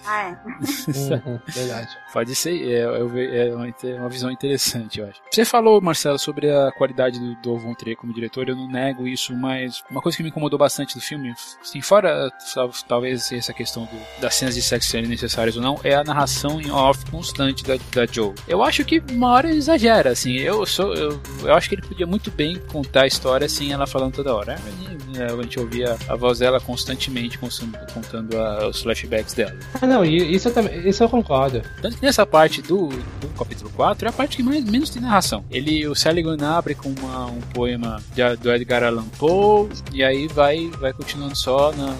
Speaker 3: Ah, é.
Speaker 4: uhum, verdade.
Speaker 2: Pode ser, é, é, uma, é, uma, visão interessante, eu acho. Você falou, Marcelo, sobre a qualidade do, do Von Trier como diretor, eu não nego isso, mas uma coisa que me incomodou bastante do filme, assim, fora talvez essa questão do, das cenas de sexo serem necessárias ou não, é a narração em off constante da, da Joe. Eu acho que uma hora exagera, assim, eu sou, eu, eu acho que ele podia muito bem contar a história assim, ela falando toda hora. É, a gente ouvia a voz dela constantemente contando a, os flashbacks dela.
Speaker 4: Não, isso eu, também, isso eu concordo.
Speaker 2: Tanto que nessa parte do, do capítulo 4 é a parte que mais, menos tem narração. Ele, o Seligan abre com uma, um poema de, do Edgar Allan Poe e aí vai, vai continuando só na,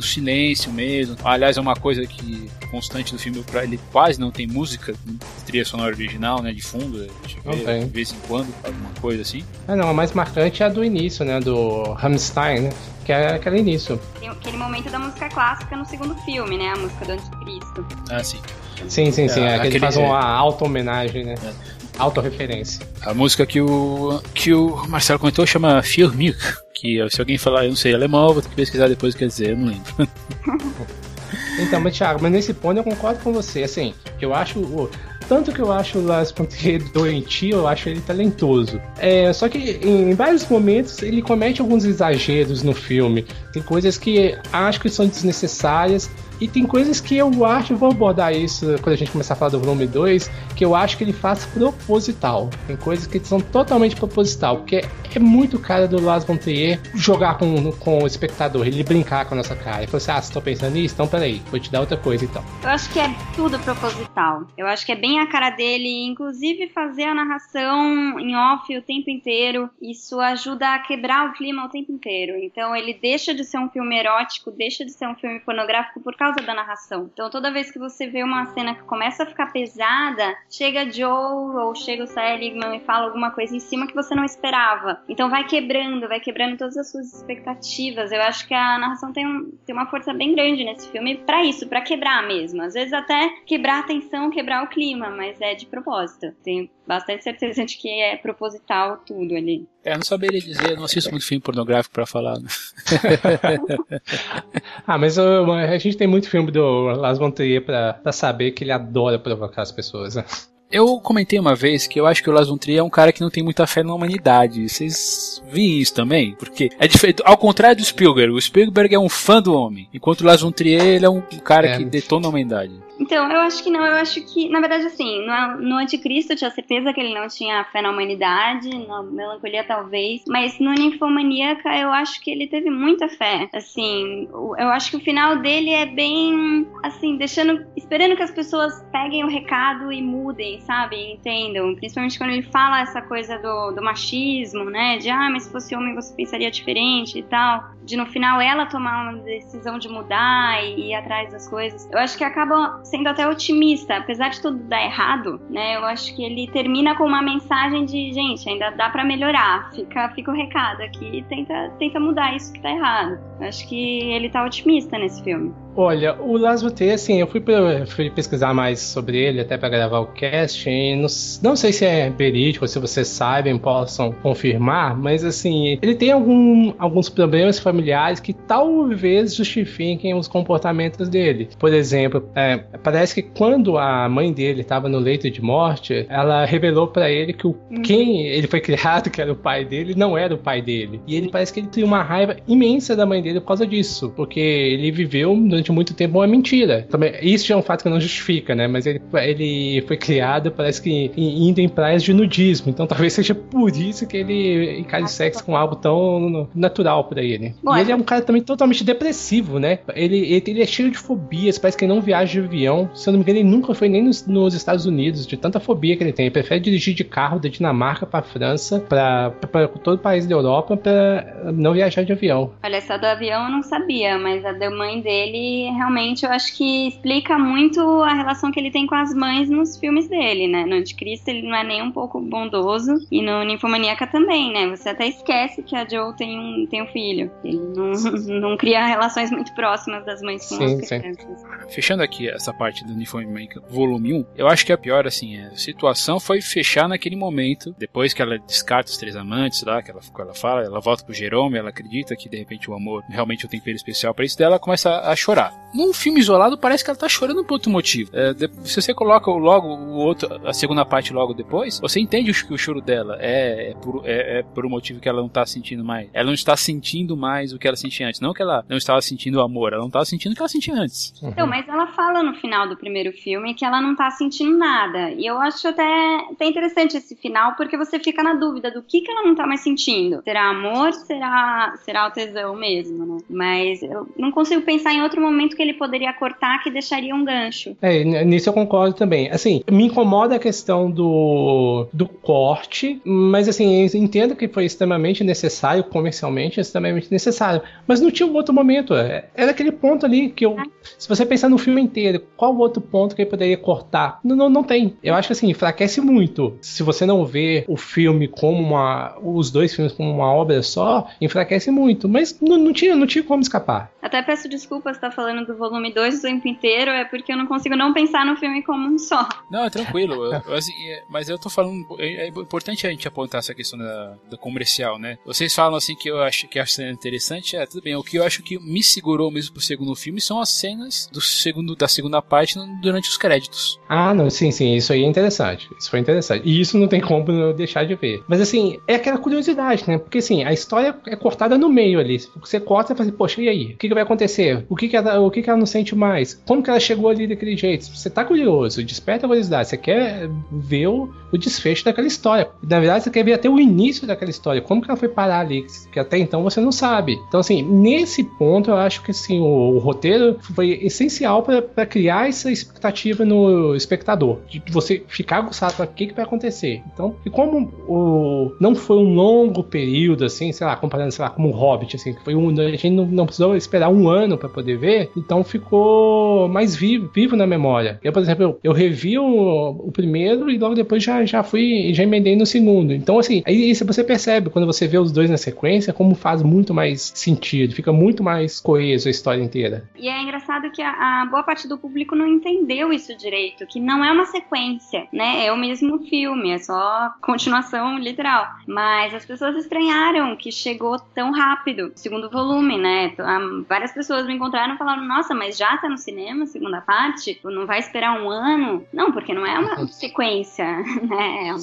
Speaker 2: no silêncio mesmo. Aliás, é uma coisa que constante do filme, ele quase não tem música, trilha sonora original, né, de fundo, ver, de vez em quando, alguma coisa assim.
Speaker 4: Ah, não, a mais marcante é a do início, né, do Rammstein, né, que é aquele início.
Speaker 3: Tem aquele momento da música clássica no segundo filme, né, a música do Anticristo.
Speaker 2: Ah, sim.
Speaker 4: Sim, sim, sim, é, é que ele faz uma auto-homenagem, né. É. Autorreferência.
Speaker 2: A música que o, que o Marcelo comentou chama Für mich, que se alguém falar, eu não sei alemão, vou ter que pesquisar depois o que quer dizer, eu não lembro.
Speaker 4: então, mas Thiago, mas nesse ponto eu concordo com você, assim, eu acho tanto que eu acho o Las Pontier doentio, eu acho ele talentoso. É, só que em, vários momentos ele comete alguns exageros no filme. Tem coisas que acho que são desnecessárias e tem coisas que eu acho, vou abordar isso quando a gente começar a falar do volume 2, que eu acho que ele faz proposital. Tem coisas que são totalmente proposital, porque é muito cara do Lars von Trier jogar com, com o espectador, ele brincar com a nossa cara. Ele falou assim: ah, você tá pensando nisso? Então peraí, vou te dar outra coisa então.
Speaker 3: Eu acho que é tudo proposital. Eu acho que é bem a cara dele, inclusive fazer a narração em off o tempo inteiro. Isso ajuda a quebrar o clima o tempo inteiro. Então ele deixa de ser um filme erótico, deixa de ser um filme pornográfico por causa causa da narração. Então toda vez que você vê uma cena que começa a ficar pesada, chega Joe ou chega o Seligman e fala alguma coisa em cima que você não esperava. Então vai quebrando, vai quebrando todas as suas expectativas. Eu acho que a narração tem, um, tem uma força bem grande nesse filme para isso, para quebrar mesmo. Às vezes até quebrar a tensão, quebrar o clima, mas é de propósito. Tenho bastante certeza de que é proposital tudo ali.
Speaker 2: É, eu não saberia dizer, eu não assisto muito filme pornográfico para falar. Né?
Speaker 4: ah, mas uh, a gente tem muito filme do Las Von Trier pra, pra saber que ele adora provocar as pessoas. Né?
Speaker 2: Eu comentei uma vez que eu acho que o Lars von Trier é um cara que não tem muita fé na humanidade. Vocês viram isso também? Porque é diferente. Ao contrário do Spielberg, o Spielberg é um fã do homem, enquanto o Lars von Trier ele é um cara é. que detona a humanidade.
Speaker 3: Então, eu acho que não. Eu acho que, na verdade, assim, no, no Anticristo eu tinha certeza que ele não tinha fé na humanidade, na melancolia talvez, mas no Ninfomaníaca eu acho que ele teve muita fé. Assim, eu acho que o final dele é bem, assim, deixando, esperando que as pessoas peguem o recado e mudem, sabe? Entendam. Principalmente quando ele fala essa coisa do, do machismo, né? De, ah, mas se fosse homem você pensaria diferente e tal. De no final ela tomar uma decisão de mudar e ir atrás das coisas. Eu acho que acaba sendo até otimista, apesar de tudo dar errado, né? Eu acho que ele termina com uma mensagem de, gente, ainda dá para melhorar. Fica, fica o recado aqui, tenta, tenta mudar isso que tá errado. Eu acho que ele tá otimista nesse filme.
Speaker 4: Olha, o Trier, assim, eu fui, fui pesquisar mais sobre ele até para gravar o cast, e não, não sei se é verídico, se vocês sabem, possam confirmar, mas assim, ele tem algum, alguns problemas familiares que talvez justifiquem os comportamentos dele. Por exemplo, é, parece que quando a mãe dele estava no leito de morte, ela revelou para ele que o, uhum. quem ele foi criado, que era o pai dele, não era o pai dele. E ele parece que ele tem uma raiva imensa da mãe dele por causa disso, porque ele viveu durante muito tempo uma mentira. Também, isso é um fato que não justifica, né? Mas ele, ele foi criado, parece que indo em praias de nudismo. Então talvez seja por isso que ele encare sexo com algo tão natural para ele. Bom, e ele é um cara também totalmente depressivo, né? Ele, ele, ele, é cheio de fobias, parece que ele não viaja de avião. Se eu não me engano, ele nunca foi nem nos, nos Estados Unidos, de tanta fobia que ele tem. Ele prefere dirigir de carro da Dinamarca para França, para todo o país da Europa, para não viajar de avião.
Speaker 3: Olha, essa do avião eu não sabia, mas a da mãe dele realmente eu acho que explica muito a relação que ele tem com as mães nos filmes dele, né? No Anticristo ele não é nem um pouco bondoso e no Ninfomaníaca também, né? Você até esquece que a Joe tem um, tem um filho. Ele não, não cria relações muito próximas das mães com sim, as crianças.
Speaker 2: Sim. Fechando aqui essa parte do Ninfomaníaca volume 1, eu acho que a pior, assim, a situação foi fechar naquele momento, depois que ela descarta os três amantes lá, que ela, ela fala, ela volta pro Jerome, ela acredita que de repente o amor realmente tem tempero especial para isso dela, começa a, a chorar. Num filme isolado parece que ela tá chorando por outro motivo. É, de, se você coloca logo o outro, a segunda parte logo depois, você entende que o choro dela é, é, por, é, é por um motivo que ela não tá sentindo mais. Ela não está sentindo mais o que ela sentia antes. Não que ela não estava sentindo amor, ela não estava sentindo o que ela sentia antes.
Speaker 3: Uhum. Então, mas ela fala no final do primeiro filme que ela não tá sentindo nada. E eu acho até, até interessante esse final, porque você fica na dúvida do que, que ela não tá mais sentindo. Será amor? Será, será o tesão mesmo, né? Mas eu não consigo pensar em outro momento que ele poderia cortar que deixaria um gancho.
Speaker 4: É, nisso eu concordo também. Assim, me incomoda a questão do, do corte, mas assim, entendo que foi extremamente necessário, comercialmente, extremamente necessário. Mas não tinha um outro momento. É, era aquele ponto ali que eu. Se você pensar no filme inteiro, qual outro ponto que ele poderia cortar? Não, não, não tem. Eu acho que assim, enfraquece muito. Se você não vê o filme como uma. os dois filmes como uma obra só, enfraquece muito. Mas não, não, tinha, não tinha como escapar.
Speaker 3: Até peço desculpas tá falando do volume 2 o tempo inteiro, é porque eu não consigo não pensar no filme como um só.
Speaker 2: Não, é tranquilo. eu, assim, é, mas eu tô falando. É, é, importante a gente apontar essa questão da, da comercial, né? Vocês falam assim que eu acho que a cena interessante. É, tudo bem. O que eu acho que me segurou mesmo pro segundo filme são as cenas do segundo, da segunda parte durante os créditos.
Speaker 4: Ah, não, sim, sim. Isso aí é interessante. Isso foi interessante. E isso não tem como deixar de ver. Mas assim, é aquela curiosidade, né? Porque assim, a história é cortada no meio ali. Você corta e fala assim, poxa, e aí? O que, que vai acontecer? O que, que, o que, que ela não sente mais? Como que ela chegou ali daquele jeito? Você tá curioso, desperta a curiosidade. Você quer ver o, o desfecho daquela história. Na verdade, você quer ver até o início daquela história. Como que ela foi parar ali? Que até então você não sabe. Então, assim, nesse ponto, eu acho que assim, o, o roteiro foi essencial para criar essa expectativa no espectador. De você ficar aguçado para o que, que vai acontecer. Então, e como o, não foi um longo período, assim, sei lá, comparando, sei lá, como o Hobbit, assim, que foi um. A gente não, não precisou esperar um ano para poder ver, então ficou mais vivo, vivo na memória. Eu, por exemplo, eu, eu revi o, o primeiro e logo depois já, já fui já emendei no segundo. Então, assim, aí você percebe quando você vê os dois na sequência, como faz muito mais sentido, fica muito mais coeso a história inteira.
Speaker 3: E é engraçado que a, a boa parte do público não entendeu isso direito, que não é uma sequência, né? É o mesmo filme, é só continuação literal. Mas as pessoas estranharam que chegou tão rápido, segundo volume, né? Várias pessoas me encontraram e falaram: Nossa, mas já tá no cinema, segunda parte? Não vai esperar um ano? Não, porque não é uma sequência, né? É, uma,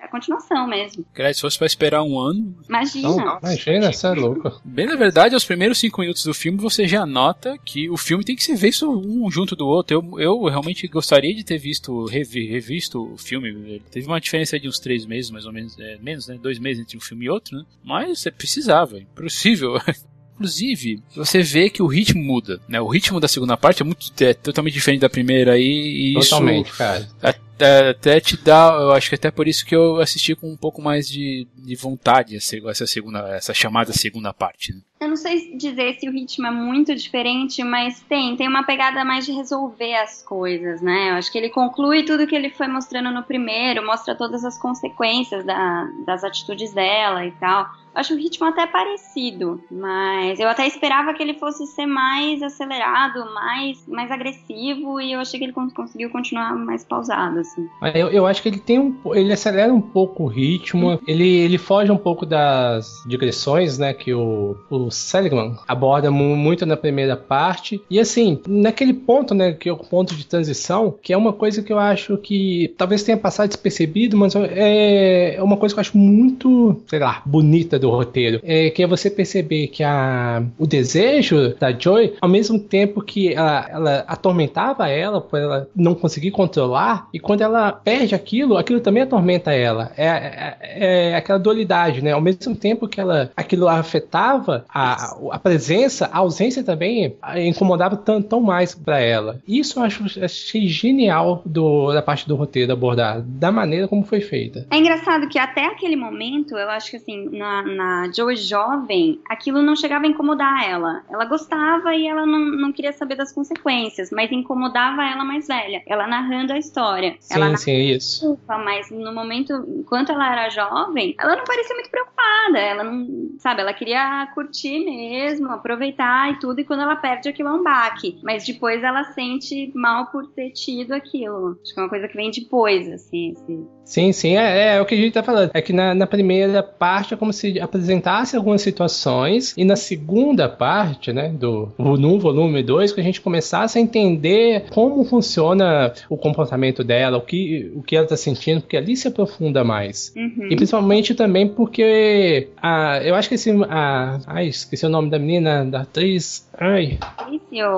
Speaker 3: é a continuação mesmo.
Speaker 2: Se fosse pra esperar um ano.
Speaker 3: Imagina.
Speaker 4: Não, imagina, você é louco.
Speaker 2: Bem, na verdade, aos primeiros cinco minutos do filme, você já nota que o filme tem que ser visto um junto do outro. Eu, eu realmente gostaria de ter visto, revi, revisto o filme. Teve uma diferença de uns três meses, mais ou menos, é, menos, né? Dois meses entre um filme e outro, né? Mas você precisava, impossível. Inclusive, você vê que o ritmo muda, né? O ritmo da segunda parte é muito é totalmente diferente da primeira aí, e
Speaker 4: totalmente, isso,
Speaker 2: cara. é, até te dá, eu acho que até por isso que eu assisti com um pouco mais de, de vontade essa segunda, essa chamada segunda parte. Né?
Speaker 3: Eu não sei dizer se o ritmo é muito diferente, mas tem, tem uma pegada mais de resolver as coisas, né? Eu acho que ele conclui tudo que ele foi mostrando no primeiro, mostra todas as consequências da, das atitudes dela e tal acho o ritmo até parecido, mas eu até esperava que ele fosse ser mais acelerado, mais, mais agressivo, e eu achei que ele conseguiu continuar mais pausado, assim.
Speaker 4: Eu, eu acho que ele tem um. ele acelera um pouco o ritmo, ele, ele foge um pouco das digressões, né, que o, o Seligman aborda muito na primeira parte, e assim, naquele ponto, né, que é o ponto de transição, que é uma coisa que eu acho que talvez tenha passado despercebido, mas é, é uma coisa que eu acho muito, sei lá, bonita do roteiro, é que é você perceber que a, o desejo da Joy, ao mesmo tempo que ela, ela atormentava ela por ela não conseguir controlar, e quando ela perde aquilo, aquilo também atormenta ela. É, é, é aquela dualidade, né? Ao mesmo tempo que ela aquilo afetava a, a presença, a ausência também incomodava tão, tão mais para ela. Isso eu acho, achei genial do, da parte do roteiro abordar, da maneira como foi feita.
Speaker 3: É engraçado que até aquele momento, eu acho que assim, na, na Joe jovem, aquilo não chegava a incomodar ela. Ela gostava e ela não, não queria saber das consequências, mas incomodava ela mais velha. Ela narrando a história.
Speaker 4: Sim,
Speaker 3: ela
Speaker 4: sim, é isso.
Speaker 3: Mas no momento, enquanto ela era jovem, ela não parecia muito preocupada. Ela não, sabe, ela queria curtir mesmo, aproveitar e tudo, e quando ela perde aquilo é um baque. Mas depois ela sente mal por ter tido aquilo. Acho que é uma coisa que vem depois, assim. Esse...
Speaker 4: Sim, sim, é, é, o que a gente tá falando. É que na, na primeira parte é como se apresentasse algumas situações e na segunda parte, né, do no volume 2, que a gente começasse a entender como funciona o comportamento dela, o que, o que ela tá sentindo, porque ali se aprofunda mais. Uhum. E principalmente também porque a, eu acho que esse. A, ai, esqueci o nome da menina, da atriz. Ai.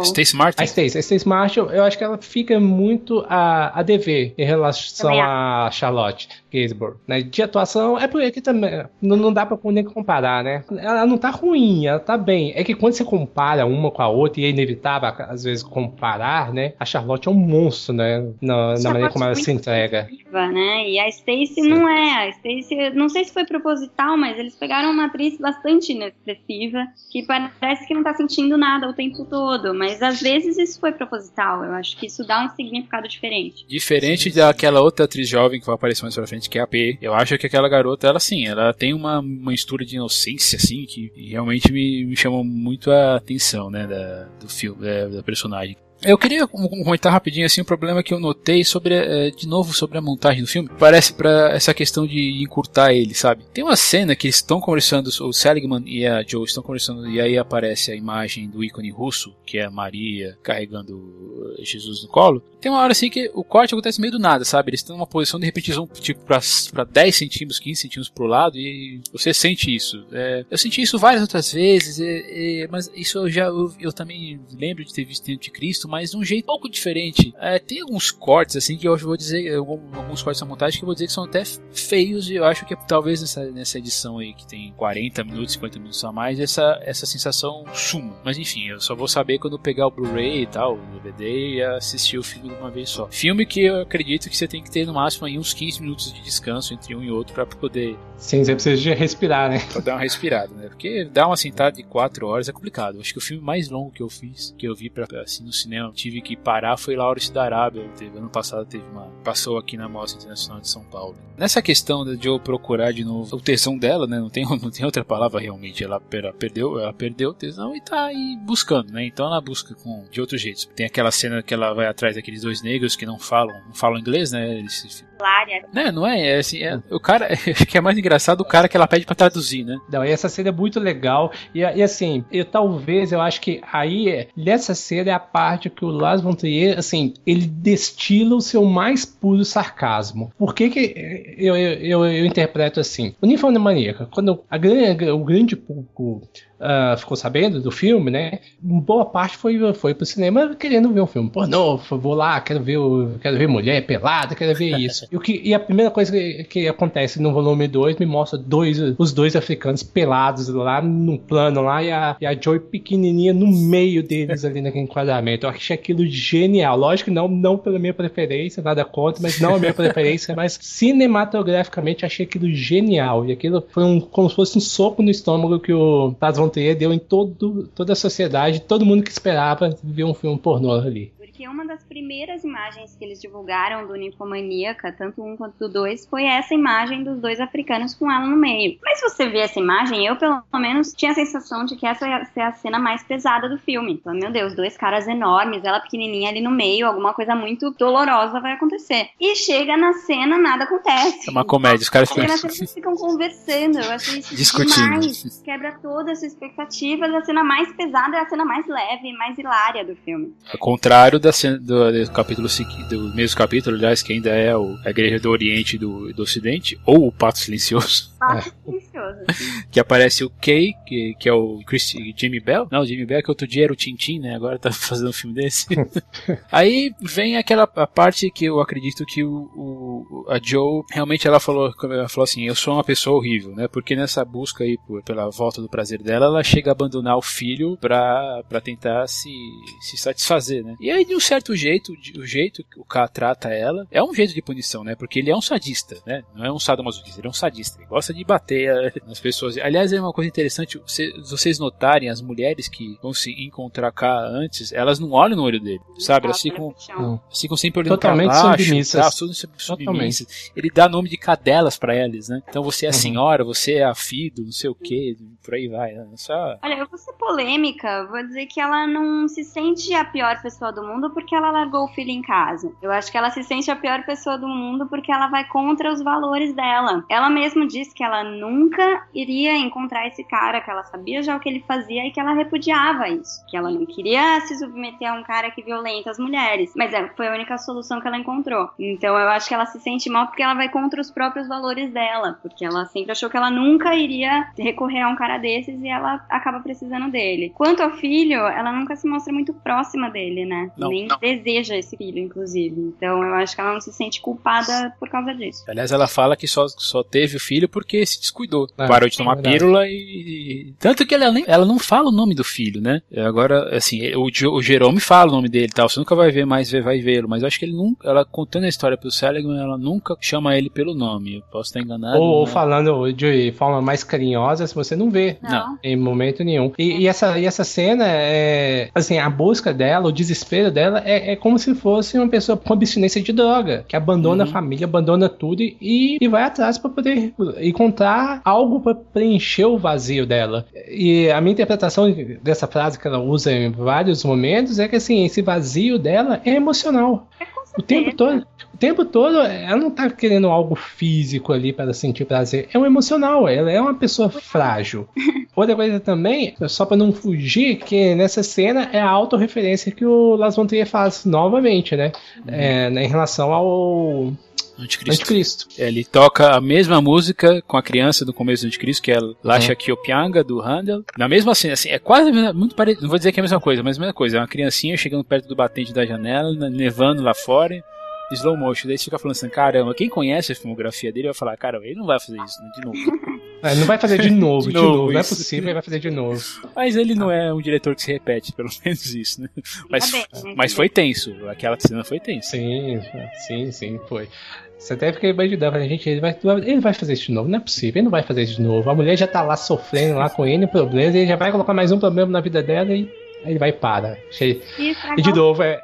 Speaker 2: Stacy Martin.
Speaker 4: A Stacy, a Stacy Martin, eu acho que ela fica muito a, a dever em relação a Charlotte. Gainsbourg. Né? De atuação, é porque também não, não dá pra nem comparar, né? Ela não tá ruim, ela tá bem. É que quando você compara uma com a outra, e é inevitável às vezes comparar, né? A Charlotte é um monstro, né? Na, na maneira como se entrega.
Speaker 3: né? E a Stacy não é. A Stacy, não sei se foi proposital, mas eles pegaram uma atriz bastante inexpressiva, que parece que não tá sentindo nada o tempo todo. Mas às vezes isso foi proposital. Eu acho que isso dá um significado diferente.
Speaker 2: Diferente daquela outra atriz jovem que vai aparecer mais pra frente que é a P. Eu acho que aquela garota, ela sim, ela tem uma, mistura de inocência, assim, que realmente me, me chama muito a atenção, né, da, do filme, da, da personagem. Eu queria comentar rapidinho assim um problema que eu notei sobre, é, de novo, sobre a montagem do filme. Parece para essa questão de encurtar ele, sabe? Tem uma cena que eles estão conversando, o Seligman e a Joe estão conversando e aí aparece a imagem do ícone russo, que é a Maria carregando Jesus no colo. Tem uma hora assim que o corte acontece meio do nada, sabe? Eles estão numa posição, de repente eles vão tipo para 10 centímetros, 15 centímetros pro lado e você sente isso. É, eu senti isso várias outras vezes, é, é, mas isso eu já eu, eu, também lembro de ter visto em Cristo mas de um jeito um pouco diferente. É, tem alguns cortes, assim, que eu vou dizer, alguns cortes da montagem que eu vou dizer que são até feios, e eu acho que é, talvez nessa, nessa edição aí, que tem 40 minutos, 50 minutos a mais, essa, essa sensação suma. Mas enfim, eu só vou saber quando pegar o Blu-ray e tal, o DVD, e assistir o filme de uma vez só. Filme que eu acredito que você tem que ter no máximo aí uns 15 minutos de descanso entre um e outro para poder.
Speaker 4: Sim, você precisa de respirar, né?
Speaker 2: Pra dar uma respirada, né? Porque dar uma sentada de 4 horas é complicado. Acho que o filme mais longo que eu fiz, que eu vi pra, assim no cinema tive que parar foi Laurence da Arábia. Teve, ano passado teve uma. Passou aqui na Mostra Internacional de São Paulo. Nessa questão de Joe procurar de novo o tesão dela, né? Não tem, não tem outra palavra realmente. Ela, ela perdeu, ela perdeu o tesão e tá aí buscando, né? Então ela busca com, de outros jeitos. Tem aquela cena que ela vai atrás daqueles dois negros que não falam, não falam inglês, né? Eles
Speaker 3: Não,
Speaker 2: não é, é assim, é, o cara, acho que é mais engraçado o cara que ela pede para traduzir, né?
Speaker 4: Não, e essa cena é muito legal, e, e assim, eu talvez, eu acho que aí, nessa cena é a parte que o Lars von Trier, assim, ele destila o seu mais puro sarcasmo. Por que que eu, eu, eu, eu interpreto assim? O Ninfona Maníaca, quando a, o grande público uh, ficou sabendo do filme, né? Boa parte foi, foi pro cinema querendo ver um filme pornô, vou lá lá, quero ver, o, quero ver mulher pelada, quero ver isso. E, o que, e a primeira coisa que, que acontece no volume 2 me mostra dois, os dois africanos pelados lá no plano lá e a, e a Joy pequenininha no meio deles ali naquele enquadramento. Eu achei aquilo genial. Lógico que não, não pela minha preferência, nada contra, mas não a minha preferência, mas cinematograficamente achei aquilo genial. E aquilo foi um, como se fosse um soco no estômago que o Taz Von Trier deu em todo, toda a sociedade, todo mundo que esperava ver um filme pornô ali
Speaker 3: porque uma das primeiras imagens que eles divulgaram do Ninfomaníaca, tanto um quanto do dois, foi essa imagem dos dois africanos com ela no meio. Mas se você vê essa imagem, eu pelo menos tinha a sensação de que essa ia ser a cena mais pesada do filme. Então, meu Deus, dois caras enormes, ela pequenininha ali no meio, alguma coisa muito dolorosa vai acontecer. E chega na cena, nada acontece.
Speaker 2: É uma comédia, os caras ficam...
Speaker 3: Ficam conversando, eu achei isso Discutindo. demais. Quebra toda essa expectativa, a cena mais pesada é a cena mais leve, mais hilária do filme.
Speaker 2: Ao contrário da cena do, do capítulo do mesmo capítulo, aliás, que ainda é o, a Igreja do Oriente e do, do Ocidente, ou o Pato Silencioso.
Speaker 3: Pato Silencioso.
Speaker 2: que aparece o Kay, que, que é o Chris, Jimmy Bell. Não, o Jimmy Bell que outro dia era o Tintin, né? Agora tá fazendo um filme desse. Aí vem aquela a parte que eu acredito que o, o, a Joe realmente ela falou, ela falou assim, eu sou uma pessoa horrível, né? Porque nessa busca aí por, pela volta do prazer dela, ela chega a abandonar o filho pra, pra tentar se, se satisfazer, né? E aí de um certo jeito, o jeito que o K trata ela é um jeito de punição, né? Porque ele é um sadista, né? Não é um sadomasoquista, ele é um sadista. Ele gosta de bater eh, nas pessoas. Aliás, é uma coisa interessante, se vocês notarem, as mulheres que vão se encontrar K antes, elas não olham no olho dele, sabe? Elas ficam, ficam sempre olhando
Speaker 4: Totalmente
Speaker 2: pra baixo.
Speaker 4: Submissas.
Speaker 2: Tá, submissas. Ele dá nome de cadelas para elas, né? Então você é a uhum. senhora, você é a fido, não sei o que, por aí vai. Né? Só...
Speaker 3: Olha, eu vou ser polêmica, vou dizer que ela não se sente a pior pessoa do mundo porque ela largou o filho em casa. Eu acho que ela se sente a pior pessoa do mundo porque ela vai contra os valores dela. Ela mesma disse que ela nunca iria encontrar esse cara, que ela sabia já o que ele fazia e que ela repudiava isso. Que ela não queria se submeter a um cara que violenta as mulheres. Mas é, foi a única solução que ela encontrou. Então eu acho que ela se sente mal porque ela vai contra os próprios valores dela. Porque ela sempre achou que ela nunca iria recorrer a um cara desses e ela acaba precisando dele. Quanto ao filho, ela nunca se mostra muito próxima dele, né?
Speaker 2: Não,
Speaker 3: Nem
Speaker 2: não.
Speaker 3: deseja esse filho, inclusive. Então eu acho que ela não se sente culpada por causa disso.
Speaker 2: Aliás, ela fala que só, só teve o filho porque se descuidou. É, Parou de tomar é pílula e. Tanto que ela, nem, ela não fala o nome do filho, né? Agora, assim, o, o Jerome fala o nome dele tal. Você nunca vai ver mais, vai vê-lo. Mas eu acho que ele nunca. Ela contando a história pro Seligman, ela nunca chama ele pelo nome. Eu posso estar enganado.
Speaker 4: Ou, ou falando de forma mais carinhosa, se você não vê.
Speaker 3: Não.
Speaker 4: Em momento nenhum. E, e, essa, e essa cena é. Assim, a busca dela, o desespero dela é, é como se fosse uma pessoa com abstinência de droga, que abandona uhum. a família, abandona tudo e, e vai atrás para poder encontrar algo para preencher o vazio dela. E a minha interpretação dessa frase que ela usa em vários momentos é que assim, esse vazio dela é emocional.
Speaker 3: É
Speaker 4: o tempo todo, o tempo todo ela não tá querendo algo físico ali para sentir prazer, é um emocional, ela é uma pessoa frágil. Outra coisa também, só para não fugir, que nessa cena é a autorreferência que o Las Trier faz novamente, né? Uhum. É, em relação ao
Speaker 2: Anticristo. Anticristo. Ele toca a mesma música com a criança do começo do Anticristo, que é Lasha uhum. Kyopianga, do Handel. Na mesma cena, assim, é quase muito parecido. Não vou dizer que é a mesma coisa, mas a mesma coisa. É uma criancinha chegando perto do batente da janela, nevando lá fora slow motion. Daí você fica falando assim, caramba, quem conhece a filmografia dele vai falar, cara, ele não vai fazer isso né, de novo.
Speaker 4: É, não vai fazer de novo, de, de novo, não é possível, ele vai fazer de novo.
Speaker 2: Mas ele não é um diretor que se repete, pelo menos isso, né? Mas, né, mas foi tenso, aquela cena foi tensa.
Speaker 4: Sim, sim, sim, foi. Você até fica imaginando, gente, ele vai, ele vai fazer isso de novo, não é possível, ele não vai fazer isso de novo. A mulher já tá lá sofrendo lá com ele problemas, ele já vai colocar mais um problema na vida dela e aí ele vai e para. E de novo, é,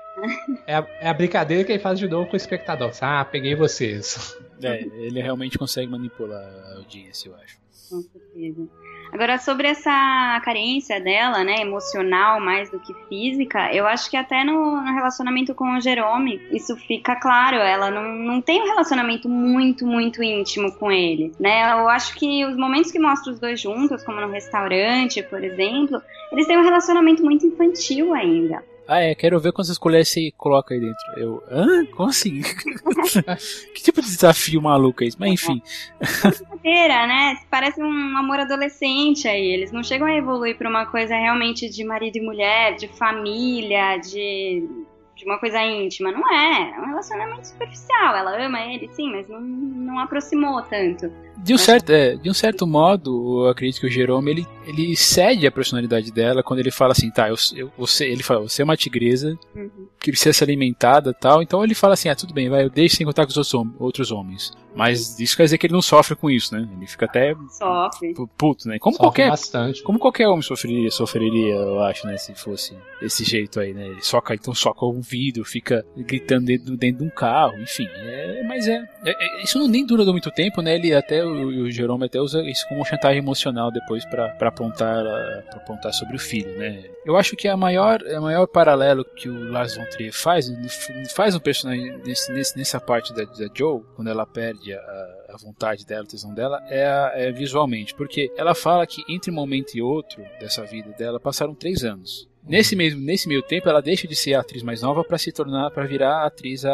Speaker 4: é a, é a, brincadeira que ele faz de novo com o espectador. Ah, peguei vocês.
Speaker 2: É, ele realmente consegue manipular a audiência, eu acho.
Speaker 3: Com certeza. Agora, sobre essa carência dela, né, emocional mais do que física, eu acho que até no, no relacionamento com o Jerome, isso fica claro. Ela não, não tem um relacionamento muito, muito íntimo com ele, né? Eu acho que os momentos que mostram os dois juntos, como no restaurante, por exemplo, eles têm um relacionamento muito infantil ainda.
Speaker 2: Ah, é, quero ver quantas colheres você coloca aí dentro. Eu, hã? Como assim? que tipo de desafio maluco é isso? Mas enfim.
Speaker 3: Brincadeira, né? Parece um amor adolescente aí. Eles não chegam a evoluir pra uma coisa realmente de marido e mulher, de família, de de uma coisa íntima. Não é, é um relacionamento superficial. Ela ama ele, sim, mas não, não aproximou tanto.
Speaker 2: De um, certo, é, de um certo modo, eu acredito que o Jerome ele, ele cede a personalidade dela quando ele fala assim, tá, eu, eu, você, ele fala, você é uma tigresa
Speaker 3: Uhum.
Speaker 2: que precisa ser alimentada tal, então ele fala assim, ah, tudo bem, vai, eu deixo sem contar com os outros, hom- outros homens. Mas isso quer dizer que ele não sofre com isso, né? Ele fica até
Speaker 3: Sofre.
Speaker 2: pu- puto, né? Como
Speaker 4: Sofre
Speaker 2: qualquer,
Speaker 4: bastante.
Speaker 2: como qualquer homem sofreria, sofreria, eu acho, né? Se fosse desse jeito aí, né? Ele soca, então soca o vidro, fica gritando dentro, dentro de um carro, enfim. É, mas é, é- é- Isso não nem dura muito tempo, né? Ele até, o, Jerome até usa isso como chantagem emocional depois pra apontar, eh, pra apontar sobre o filho, né? Eu acho que a maior, a maior paralelo que o Lars von Trier faz, faz um personagem nesse, nesse- nessa parte da, da Joe, quando ela perde a, a vontade dela, a tesão dela, é, a- é visualmente. Porque ela fala que entre um momento e outro dessa vida dela passaram três anos. Nesse mesmo nesse meio tempo, ela deixa de ser a atriz mais nova para se tornar, para virar a atriz a,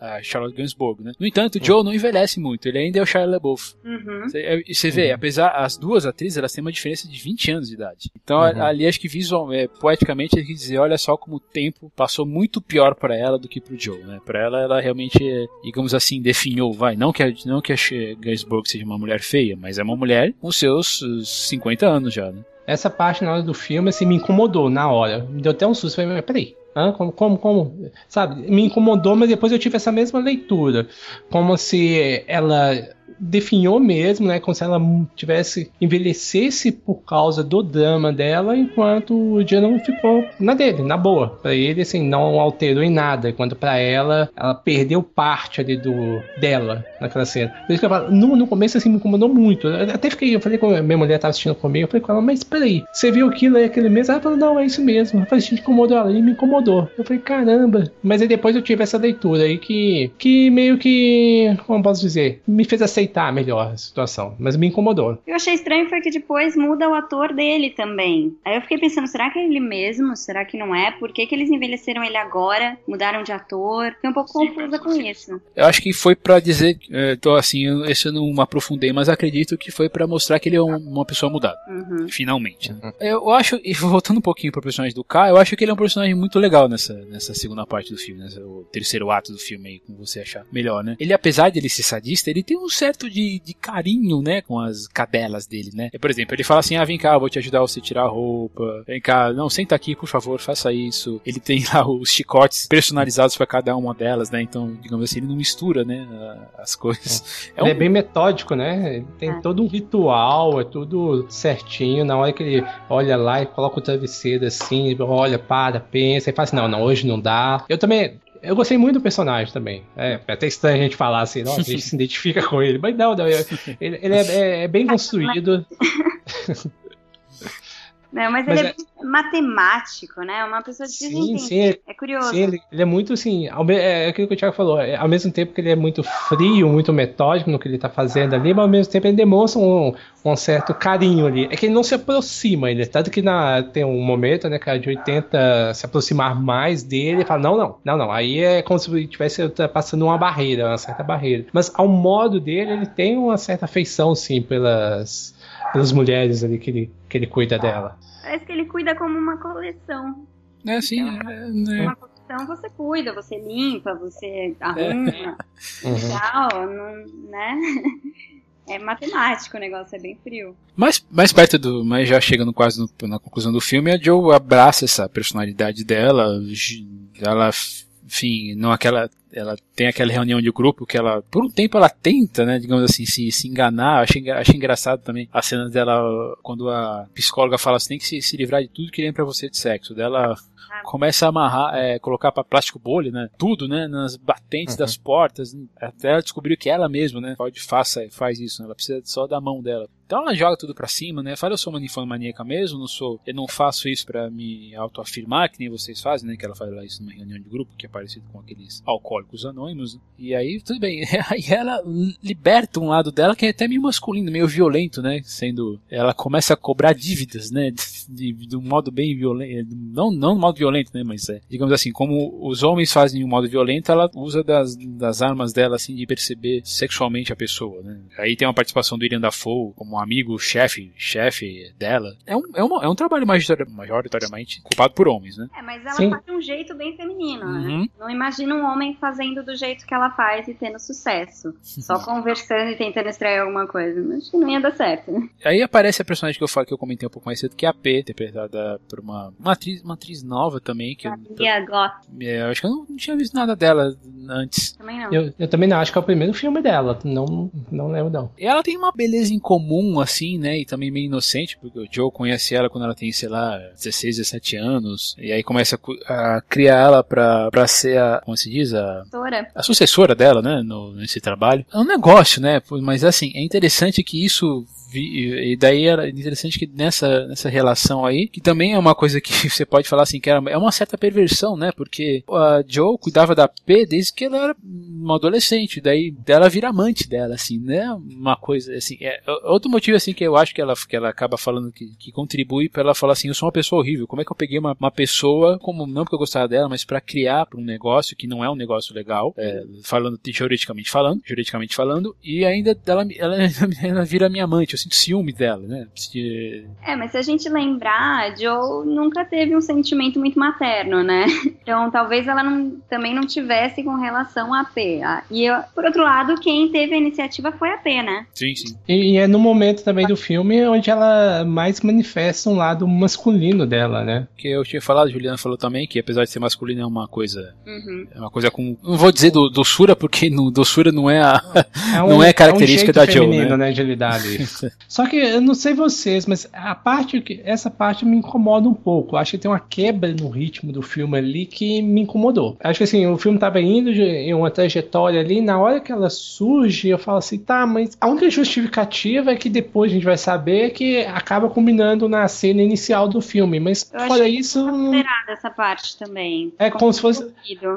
Speaker 2: a, a Charlotte Gainsbourg, né? No entanto, o Joe não envelhece muito, ele ainda é o Shia LaBeouf.
Speaker 3: Uhum.
Speaker 2: Você, é, e você vê,
Speaker 4: Uhum.
Speaker 2: apesar as duas atrizes, elas têm uma diferença de 20 anos de idade. Então
Speaker 4: Uhum.
Speaker 2: ali acho que visual, é, poeticamente ele quis dizer, olha só como o tempo passou muito pior para ela do que pro Joe, né? Para ela ela realmente, é, digamos assim, definhou, vai, não que a, não que a Gainsbourg seja uma mulher feia, mas é uma mulher com seus uh, 50 anos já, né?
Speaker 4: Essa parte na hora do filme, assim, me incomodou na hora. Me deu até um susto. Falei, peraí. Hã? Como, como, como? Sabe? Me incomodou, mas depois eu tive essa mesma leitura. Como se ela definhou mesmo, né? Como se ela tivesse envelhecesse por causa do drama dela, enquanto o Jerome ficou na dele, na boa. Pra ele, assim, não alterou em nada. Enquanto pra ela, ela perdeu parte ali do dela naquela cena. Por isso que eu falo, no, no começo, assim, me incomodou muito. Eu até fiquei, eu falei com minha mulher tava assistindo comigo, eu falei com ela, mas peraí, você viu aquilo aí aquele mesmo? Ela falou, não, é isso mesmo. Eu falei, gente, incomodou ela, e me incomodou. Eu falei, caramba. Mas aí depois eu tive essa leitura aí que, que meio que, como posso dizer, me fez aceitar melhor a situação, mas me incomodou.
Speaker 3: O que eu achei estranho foi que depois muda o ator dele também. Aí eu fiquei pensando, será que é ele mesmo? Será que não é? Por que, que eles envelheceram ele agora? Mudaram de ator? Fiquei um pouco confusa com isso.
Speaker 2: Eu acho que foi pra dizer, é, tô assim, eu- esse eu não aprofundei, mas acredito que foi pra mostrar que ele é um- uma pessoa mudada.
Speaker 3: Uhum.
Speaker 2: Finalmente. né? Eu acho, e voltando um pouquinho pro personagem do K, eu acho que ele é um personagem muito legal nessa, nessa segunda parte do filme, nessa, o terceiro ato do filme aí, como você achar melhor, né? Ele, apesar de ele ser sadista, ele tem um certo de, de carinho, né, com as cadelas dele, né? Por exemplo, ele fala assim, ah, vem cá, eu vou te ajudar você a tirar a roupa, vem cá, não, senta aqui, por favor, faça isso. Ele tem lá os chicotes personalizados pra cada uma delas, né? Então, digamos assim, ele não mistura, né, as coisas. É
Speaker 4: ele
Speaker 2: um-
Speaker 4: é bem metódico, né? Ele tem
Speaker 3: É.
Speaker 4: todo um ritual, é tudo certinho. Na hora que ele olha lá e coloca o travesseiro assim, olha, para, pensa e fala assim: não, não, hoje não dá. Eu também. Eu gostei muito do personagem também. É, é até estranho a gente falar assim, nossa, a gente se identifica com ele. Mas não, não ele, ele é, é- é bem construído.
Speaker 3: Não, mas,
Speaker 4: Mas
Speaker 3: ele é,
Speaker 4: é-
Speaker 3: matemático, né? Uma pessoa de
Speaker 4: Sim, sim, é-
Speaker 3: É curioso.
Speaker 4: Sim, ele, ele é muito assim, ao me- é aquilo que o Thiago falou, é, ao mesmo tempo que ele é muito frio, muito metódico no que ele tá fazendo ali, mas ao mesmo tempo ele demonstra um, um certo carinho ali. É que ele não se aproxima ainda, tanto que na, tem um momento, né, cara, de 80 se aproximar mais dele e fala, não, não, não, não, aí é como se ele estivesse passando uma barreira, uma certa barreira. Mas ao modo dele, ele tem uma certa afeição, sim, pelas, pelas mulheres ali que ele, que ele cuida dela.
Speaker 3: Parece que ele cuida como uma coleção.
Speaker 2: É assim, é, né?
Speaker 3: Uma coleção você cuida, você limpa, você arruma
Speaker 4: Uhum.
Speaker 3: e tal, não- né? É matemático o negócio, é bem frio.
Speaker 2: Mais, mais perto do. Mas já chegando quase no- na conclusão do filme, a Joe abraça essa personalidade dela. Ela, enfim, não aquela. Ela tem aquela reunião de grupo que ela, por um tempo, ela tenta, né, digamos assim, se, se enganar. Achei, achei engraçado também a cena dela, quando a psicóloga fala assim: tem que se, se livrar de tudo que vem pra você de sexo. Dela começa a amarrar, é, colocar para plástico bolha, né? Tudo, né? Nas batentes
Speaker 4: Uhum.
Speaker 2: das portas. Até ela descobriu que ela mesma, né? Pode faça, faz isso, né? Ela precisa só da mão dela. Então ela joga tudo pra cima, né? Fala, eu sou uma ninfomaníaca mesmo, não sou, eu não faço isso pra me autoafirmar, que nem vocês fazem, né? Que ela fala isso numa reunião de grupo, que é parecido com aqueles alcoólicos anônimos. né? E aí, tudo bem. Aí ela liberta um lado dela que é até meio masculino, meio violento, né? Sendo, ela começa a cobrar dívidas, né? De, de um modo bem violento, não, não de modo violento, né, mas é, digamos assim, como os homens fazem de um modo violento, ela usa das, das armas dela, assim, de perceber sexualmente a pessoa, né. Aí tem uma participação do William Dafoe como amigo, chefe, chefe dela. É um, é, uma, é um trabalho majoritariamente culpado por homens, né.
Speaker 3: É, mas ela Sim. faz de um jeito bem feminino, né? uhum. né. Não imagina um homem fazendo do jeito que ela faz e tendo sucesso. Só conversando e tentando extrair alguma coisa. Acho que não ia dar certo, né?
Speaker 2: Aí aparece a personagem que eu falo que eu comentei um pouco mais cedo, que é a P, interpretada por uma, uma, atriz, uma atriz nova também. Que eu, é, eu acho que eu não, não, tinha visto nada dela antes.
Speaker 4: Também não. Eu, eu, também não, acho que é o primeiro filme dela. Não, não lembro, não.
Speaker 2: E ela tem uma beleza em comum, assim, né? E também meio inocente, porque o Joe conhece ela quando ela tem, sei lá, 16, 17 anos. E aí começa a, a criar ela pra, pra ser a, como se diz? A, a sucessora dela, né? No, nesse trabalho. É um negócio, né? Mas assim, é interessante que isso e daí era interessante que nessa, nessa relação aí, que também é uma coisa que você pode falar assim, que era, é uma certa perversão, né? Porque a Joe cuidava da P desde que ela era uma adolescente, daí dela vira amante dela, assim, né? Uma coisa, assim, é, outro motivo, assim, que eu acho que ela, que ela acaba falando que, que contribui para ela falar assim, eu sou uma pessoa horrível, como é que eu peguei uma, uma pessoa, como, não porque eu gostava dela, mas para criar para um negócio que não é um negócio legal, é, falando juridicamente falando, juridicamente falando, e ainda ela, ela, ela vira minha amante, sinto ciúme dela, né?
Speaker 3: Se... É, mas se a gente lembrar, a Joe nunca teve um sentimento muito materno, né? Então talvez ela não, também não tivesse com relação a P. E eu, por outro lado, quem teve a iniciativa foi a P, né?
Speaker 2: Sim, sim.
Speaker 4: E, e é no momento também do filme onde ela mais manifesta um lado masculino dela, né?
Speaker 2: Que eu tinha falado, a Juliana falou também, que apesar de ser masculino é uma coisa. Uhum. É uma coisa com. Não vou dizer do, doçura, porque no, doçura não é a. É um, não é característica é um da Joe. Né?
Speaker 4: né? De lidar Só que eu não sei vocês, mas a parte que essa parte me incomoda um pouco. Acho que tem uma quebra no ritmo do filme ali que me incomodou. Acho que assim, o filme tava indo em uma trajetória ali, na hora que ela surge, eu falo assim, tá, mas a única justificativa é que depois a gente vai saber que acaba combinando na cena inicial do filme, mas
Speaker 3: eu
Speaker 4: fora isso,
Speaker 3: essa parte também.
Speaker 4: É como, como se fosse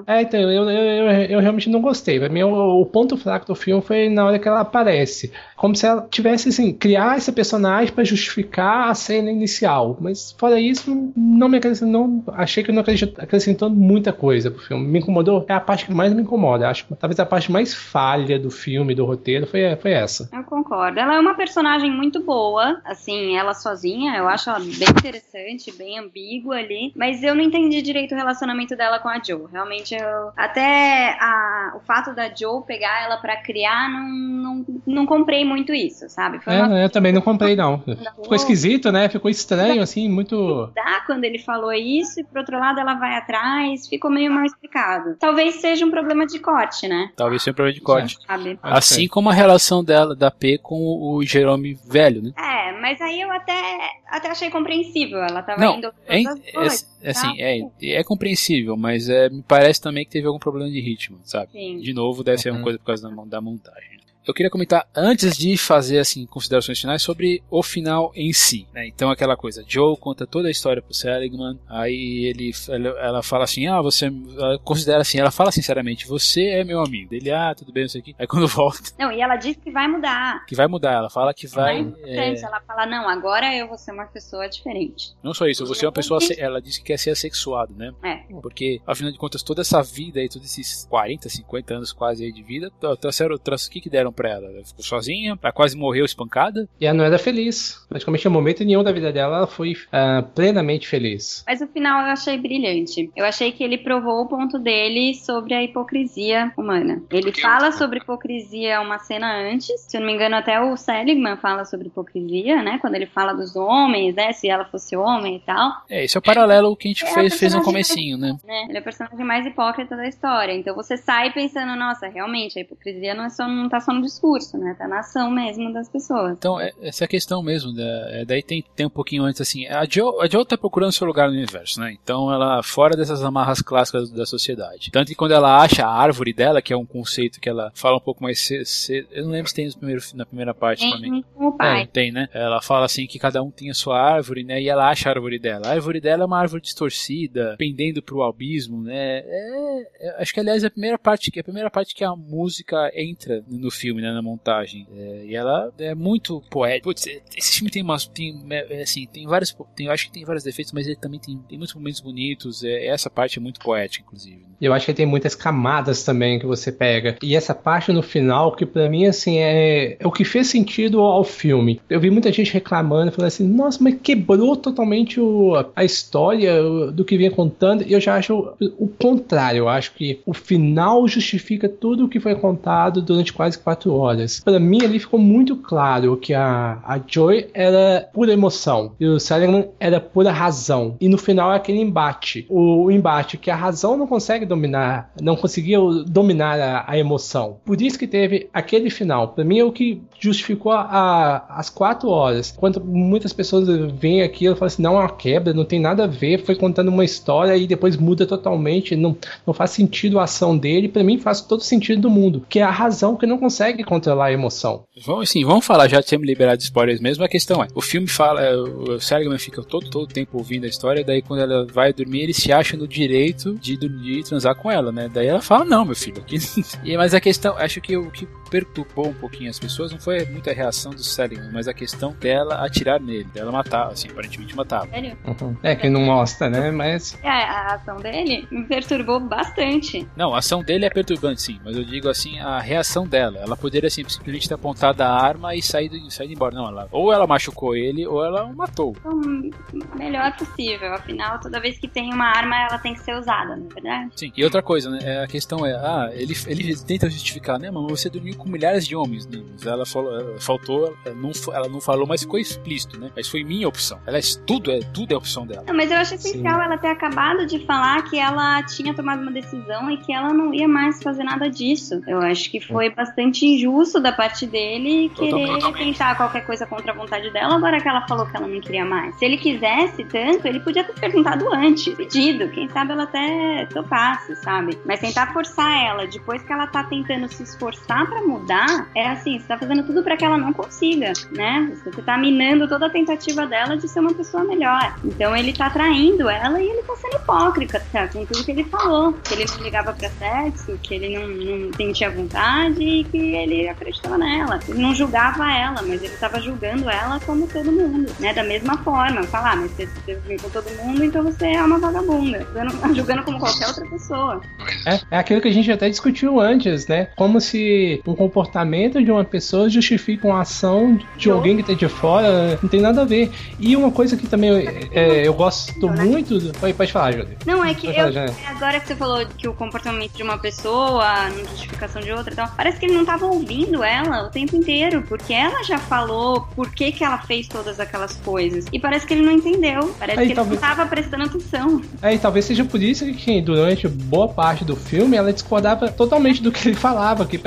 Speaker 4: É, então, eu, eu, eu, eu, realmente não gostei. Pra mim, o, o ponto fraco do filme foi na hora que ela aparece. Como se ela tivesse assim, criar esse personagem para justificar a cena inicial. Mas fora isso, não me acrescentou, achei que não acrescentou muita coisa pro filme. Me incomodou, é a parte que mais me incomoda. Acho que talvez a parte mais falha do filme, do roteiro, foi, foi essa.
Speaker 3: Eu concordo. Ela é uma personagem muito boa, assim, ela sozinha, eu acho ela bem interessante, bem ambígua ali, mas eu não entendi direito o relacionamento dela com a Joe. Realmente, eu, até a, o fato da Joe pegar ela para criar, não, não, não comprei muito isso, sabe?
Speaker 4: Foi é, uma... eu também não comprei, não. Ficou esquisito, né? Ficou estranho, assim, muito.
Speaker 3: Dá quando ele falou isso, e por outro lado ela vai atrás, ficou meio mal explicado. Talvez seja um problema de corte, né?
Speaker 2: Talvez seja um problema de corte. Sabe? Assim como a relação dela, da P, com o Jerome velho, né?
Speaker 3: É, mas aí eu até, até achei compreensível. Ela tava não, indo. É,
Speaker 2: é, assim, é, é compreensível, mas é, me parece também que teve algum problema de ritmo, sabe? Sim. De novo, deve ser uma coisa por causa da, da montagem eu queria comentar antes de fazer assim considerações finais sobre o final em si. Né? Então aquela coisa, Joe conta toda a história pro Seligman, aí ele ela, fala assim, ah você ela considera assim, ela fala sinceramente, você é meu amigo. Ele ah tudo bem isso aqui. Aí quando volta,
Speaker 3: não e ela diz que vai mudar,
Speaker 2: que vai mudar. Ela fala que vai.
Speaker 3: É... Ela fala não, agora eu vou ser uma pessoa diferente.
Speaker 2: Não só isso, você é uma pessoa, ela disse que quer ser assexuado, né?
Speaker 3: É.
Speaker 2: Porque afinal de contas toda essa vida aí, todos esses 40, 50 anos quase aí de vida, trouxeram, trouxeram o que que deram pra ela? Ela ficou sozinha, ela quase morreu espancada.
Speaker 4: E ela não era feliz. Praticamente, em momento nenhum da vida dela, ela foi uh, plenamente feliz.
Speaker 3: Mas o final eu achei brilhante. Eu achei que ele provou o ponto dele sobre a hipocrisia humana. Ele fala sobre hipocrisia uma cena antes. Se eu não me engano, até o Seligman fala sobre hipocrisia, né? Quando ele fala dos homens, né? Se ela fosse homem e tal.
Speaker 2: É, esse é o paralelo que a gente é fez, fez no comecinho, né?
Speaker 3: né? Ele é o personagem mais hipócrita da história. Então você sai pensando, nossa, realmente, a hipocrisia não, é só, não tá só no discurso né? Tá na ação mesmo das pessoas.
Speaker 2: Então, é, essa é a questão mesmo. Da, é, daí tem, tem um pouquinho antes, assim, a Joe, a Joe tá procurando seu lugar no universo, né? Então ela, fora dessas amarras clássicas da sociedade. Tanto que quando ela acha a árvore dela, que é um conceito que ela fala um pouco mais cedo, eu não lembro se tem no primeiro, na primeira parte
Speaker 3: tem,
Speaker 2: também.
Speaker 3: Com o pai. É,
Speaker 2: tem, né? Ela fala assim que cada um tem a sua árvore, né? E ela acha a árvore dela. A árvore dela é uma árvore distorcida, pendendo pro abismo, né? É, é, acho que aliás é a primeira parte que a primeira parte que a música entra no filme, né, na montagem. É, e ela é muito poética. Putz, esse filme tem umas tem é, assim, tem vários tem, acho que tem vários defeitos, mas ele também tem, tem muitos momentos bonitos. É, essa parte é muito poética, inclusive. Né?
Speaker 4: Eu acho que tem muitas camadas também que você pega. E essa parte no final que para mim assim é, é o que fez sentido ao filme. Eu vi muita gente reclamando, falando assim: "Nossa, mas quebrou totalmente o, a história do que vinha contando". E eu já acho o contrário. Eu acho que o final justifica tudo o que foi contado durante quase quatro horas. Para mim, ali ficou muito claro que a, a Joy era pura emoção e o Seligman era pura razão. E no final é aquele embate. O, o embate que a razão não consegue dominar, não conseguia dominar a, a emoção. Por isso que teve aquele final. Para mim é o que justificou a, as quatro horas. Quando muitas pessoas veem aquilo e falam assim, não, é uma quebra, não tem nada a ver, foi contando uma história e depois muda totalmente, não, não faz sentido a ação dele. Para mim faz todo sentido do mundo, que é a razão que não consegue controlar a emoção.
Speaker 2: Vamos, sim, vamos falar, já temos liberado spoilers mesmo, a questão é, o filme fala, é, o Seligman fica todo, todo tempo ouvindo a história, daí quando ela vai dormir, ele se acha no direito de, de transar com ela, né? Daí ela fala, não, meu filho, aqui... mas a questão, acho que o que perturbou um pouquinho as pessoas não foi muita a reação do Seligman, mas a questão dela atirar nele, dela matar, assim, aparentemente matava.
Speaker 3: Sério?
Speaker 4: Uhum. É, que não mostra, né? Mas.
Speaker 3: É, a ação dele me perturbou bastante.
Speaker 2: Não, a ação dele é perturbante, sim, mas eu digo assim, a reação dela. Ela poderia assim, simplesmente ter apontado a arma e saído, saído embora. Não, ela ou ela machucou ele ou ela o matou.
Speaker 3: O melhor possível. Afinal, toda vez que tem uma arma, ela tem que ser usada, não é verdade?
Speaker 2: Sim, e outra coisa, né? A questão é, ah, ele, ele tenta justificar, né, mas você dormiu com milhares de homens. Né? Ela falou, ela faltou, ela não, ela não falou, mas ficou explícito, né? Mas foi minha opção. Ela é tudo, é tudo é opção dela.
Speaker 3: Não, mas eu acho essencial Sim. ela ter acabado de falar que ela tinha tomado uma decisão e que ela não ia mais fazer nada disso. Eu acho que foi bastante injusto da parte dele querer tentar qualquer coisa contra a vontade dela, agora que ela falou que ela não queria mais. Se ele quisesse tanto, ele podia ter perguntado antes, pedido. Quem sabe ela até topasse, sabe? Mas tentar forçar ela depois que ela tá tentando se esforçar para mudar, é assim, você tá fazendo tudo para que ela não consiga, né? Você tá minando toda a tentativa dela de ser uma pessoa melhor. Então ele tá traindo ela e ele tá sendo hipócrita tá? com tudo que ele falou. Que ele não ligava pra sexo, que ele não, não sentia vontade e que ele acreditava nela. Ele não julgava ela, mas ele tava julgando ela como todo mundo, né? Da mesma forma. Falar, ah, mas você, você vive com todo mundo, então você é uma vagabunda. Julgando, julgando como qualquer outra pessoa.
Speaker 4: É, é aquilo que a gente até discutiu antes, né? Como se um comportamento de uma pessoa justifica uma ação de alguém que tá de fora, não tem nada a ver. E uma coisa que também é, eu gosto muito. Do... Pode, pode falar, Júlia.
Speaker 3: Não, é que eu, agora que você falou que o comportamento de uma pessoa, não justificação de outra, então, parece que ele não tava ouvindo ela o tempo inteiro, porque ela já falou por que, que ela fez todas aquelas coisas. E parece que ele não entendeu. Parece Aí, que talvez... ele não tava prestando atenção.
Speaker 4: É, e talvez seja por isso que durante boa parte do filme ela discordava totalmente do que ele falava. Que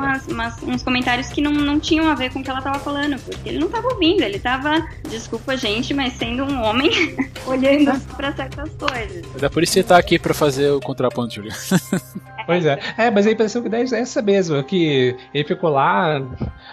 Speaker 3: umas, umas, uns comentários que não, não tinham a ver com o que ela tava falando, porque ele não tava ouvindo, ele tava, desculpa gente, mas sendo um homem olhando para certas coisas.
Speaker 2: É por isso que você tá aqui para fazer o contraponto, Julia.
Speaker 4: Pois é. É, mas a impressão que dá é essa mesmo, que ele ficou lá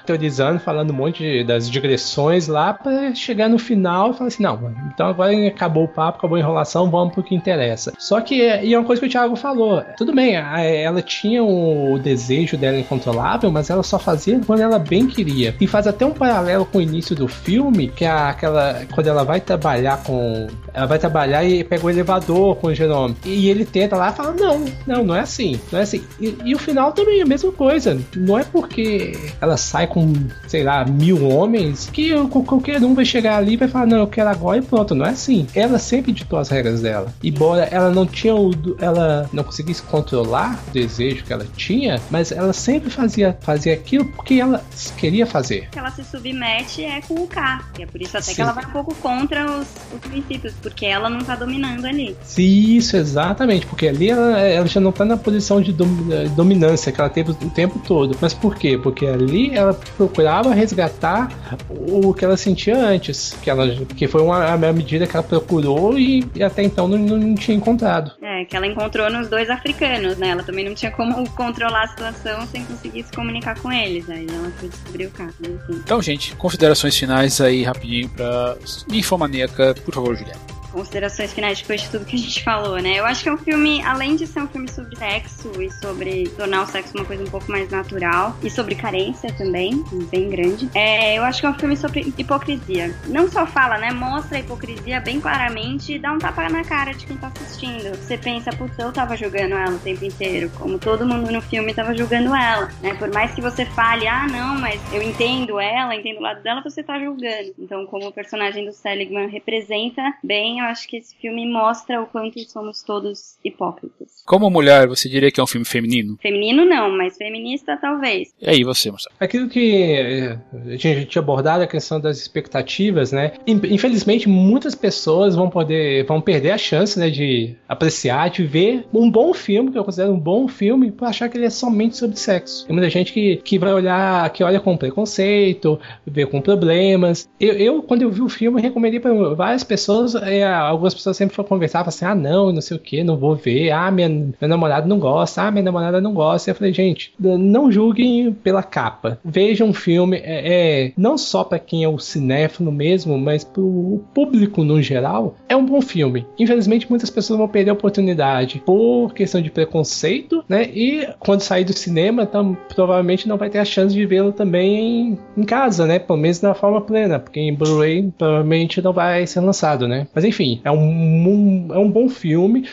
Speaker 4: teorizando, falando um monte das digressões lá para chegar no final e falar assim, não, então agora acabou o papo, acabou a enrolação, vamos pro que interessa. Só que, e é uma coisa que o Thiago falou, tudo bem, ela tinha o desejo dela incontrolável, mas ela só fazia quando ela bem queria. E faz até um paralelo com o início do filme, que é aquela, quando ela vai trabalhar com, ela vai trabalhar e pega o elevador com o Jerome. E ele tenta lá e fala, não, não, não é assim. Não é assim. E, e, o final também é a mesma coisa. Não é porque ela sai com, sei lá, mil homens que qualquer um vai chegar ali e vai falar, não, eu quero agora e pronto. Não é assim. Ela sempre ditou as regras dela. Embora ela não tinha o, ela não conseguisse controlar o desejo que ela tinha, mas ela sempre fazia, fazia aquilo porque ela queria fazer.
Speaker 3: Ela se submete é com o K. E é por isso até Sim. que ela vai um pouco contra os, os, princípios, porque ela não tá dominando ali.
Speaker 4: Isso, exatamente. Porque ali ela, ela já não tá na posição de eh, dominância que ela teve o tempo todo. Mas por quê? Porque ali ela procurava resgatar o que ela sentia antes, que ela que foi uma a medida que ela procurou e, e até então não, não, tinha encontrado.
Speaker 3: É, que ela encontrou nos dois africanos, né? Ela também não tinha como controlar a situação sem conseguir se comunicar com eles. Aí ela foi descobrir o caso.
Speaker 2: Então, gente, considerações finais aí rapidinho pra Infomaníaca, por favor, Juliana.
Speaker 3: Considerações finais depois de tudo que a gente falou, né? Eu acho que é um filme, além de ser um filme sobre sexo e sobre tornar o sexo uma coisa um pouco mais natural e sobre carência também, bem grande, é, eu acho que é um filme sobre hipocrisia. Não só fala, né? Mostra a hipocrisia bem claramente e dá um tapa na cara de quem tá assistindo. Você pensa, putz, eu tava julgando ela o tempo inteiro, como todo mundo no filme tava julgando ela, né? Por mais que você fale, ah, não, mas eu entendo ela, entendo o lado dela, você tá julgando. Então, como o personagem do Seligman representa bem, eu acho que esse filme mostra o quanto somos todos hipócritas.
Speaker 2: Como mulher, você diria que é um filme feminino?
Speaker 3: Feminino não, mas feminista talvez.
Speaker 2: E aí, você, Marcelo?
Speaker 4: Aquilo que eh, a gente tinha abordado, a questão das expectativas, né? Infelizmente, muitas pessoas vão poder, vão perder a chance, né, de apreciar, de ver um bom filme, que eu considero um bom filme, por achar que ele é somente sobre sexo. Tem muita gente que, que vai olhar, que olha com preconceito, vê com problemas. Eu, eu quando eu vi o filme, recomendei para várias pessoas, é, algumas pessoas sempre conversavam assim, ah, não, não sei o que, não vou ver, ah, minha, meu namorado não gosta, ah, minha namorada não gosta. Eu falei, gente, não julguem pela capa. Vejam um filme, é, é não só para quem é o cinéfilo mesmo, mas para o público no geral, é um bom filme. Infelizmente, muitas pessoas vão perder a oportunidade por questão de preconceito, né? E quando sair do cinema, provavelmente não vai ter a chance de vê-lo também em, em casa, né? Pelo menos na forma plena, porque em Blu-ray provavelmente não vai ser lançado, né? Mas enfim, é um, um, é um bom filme.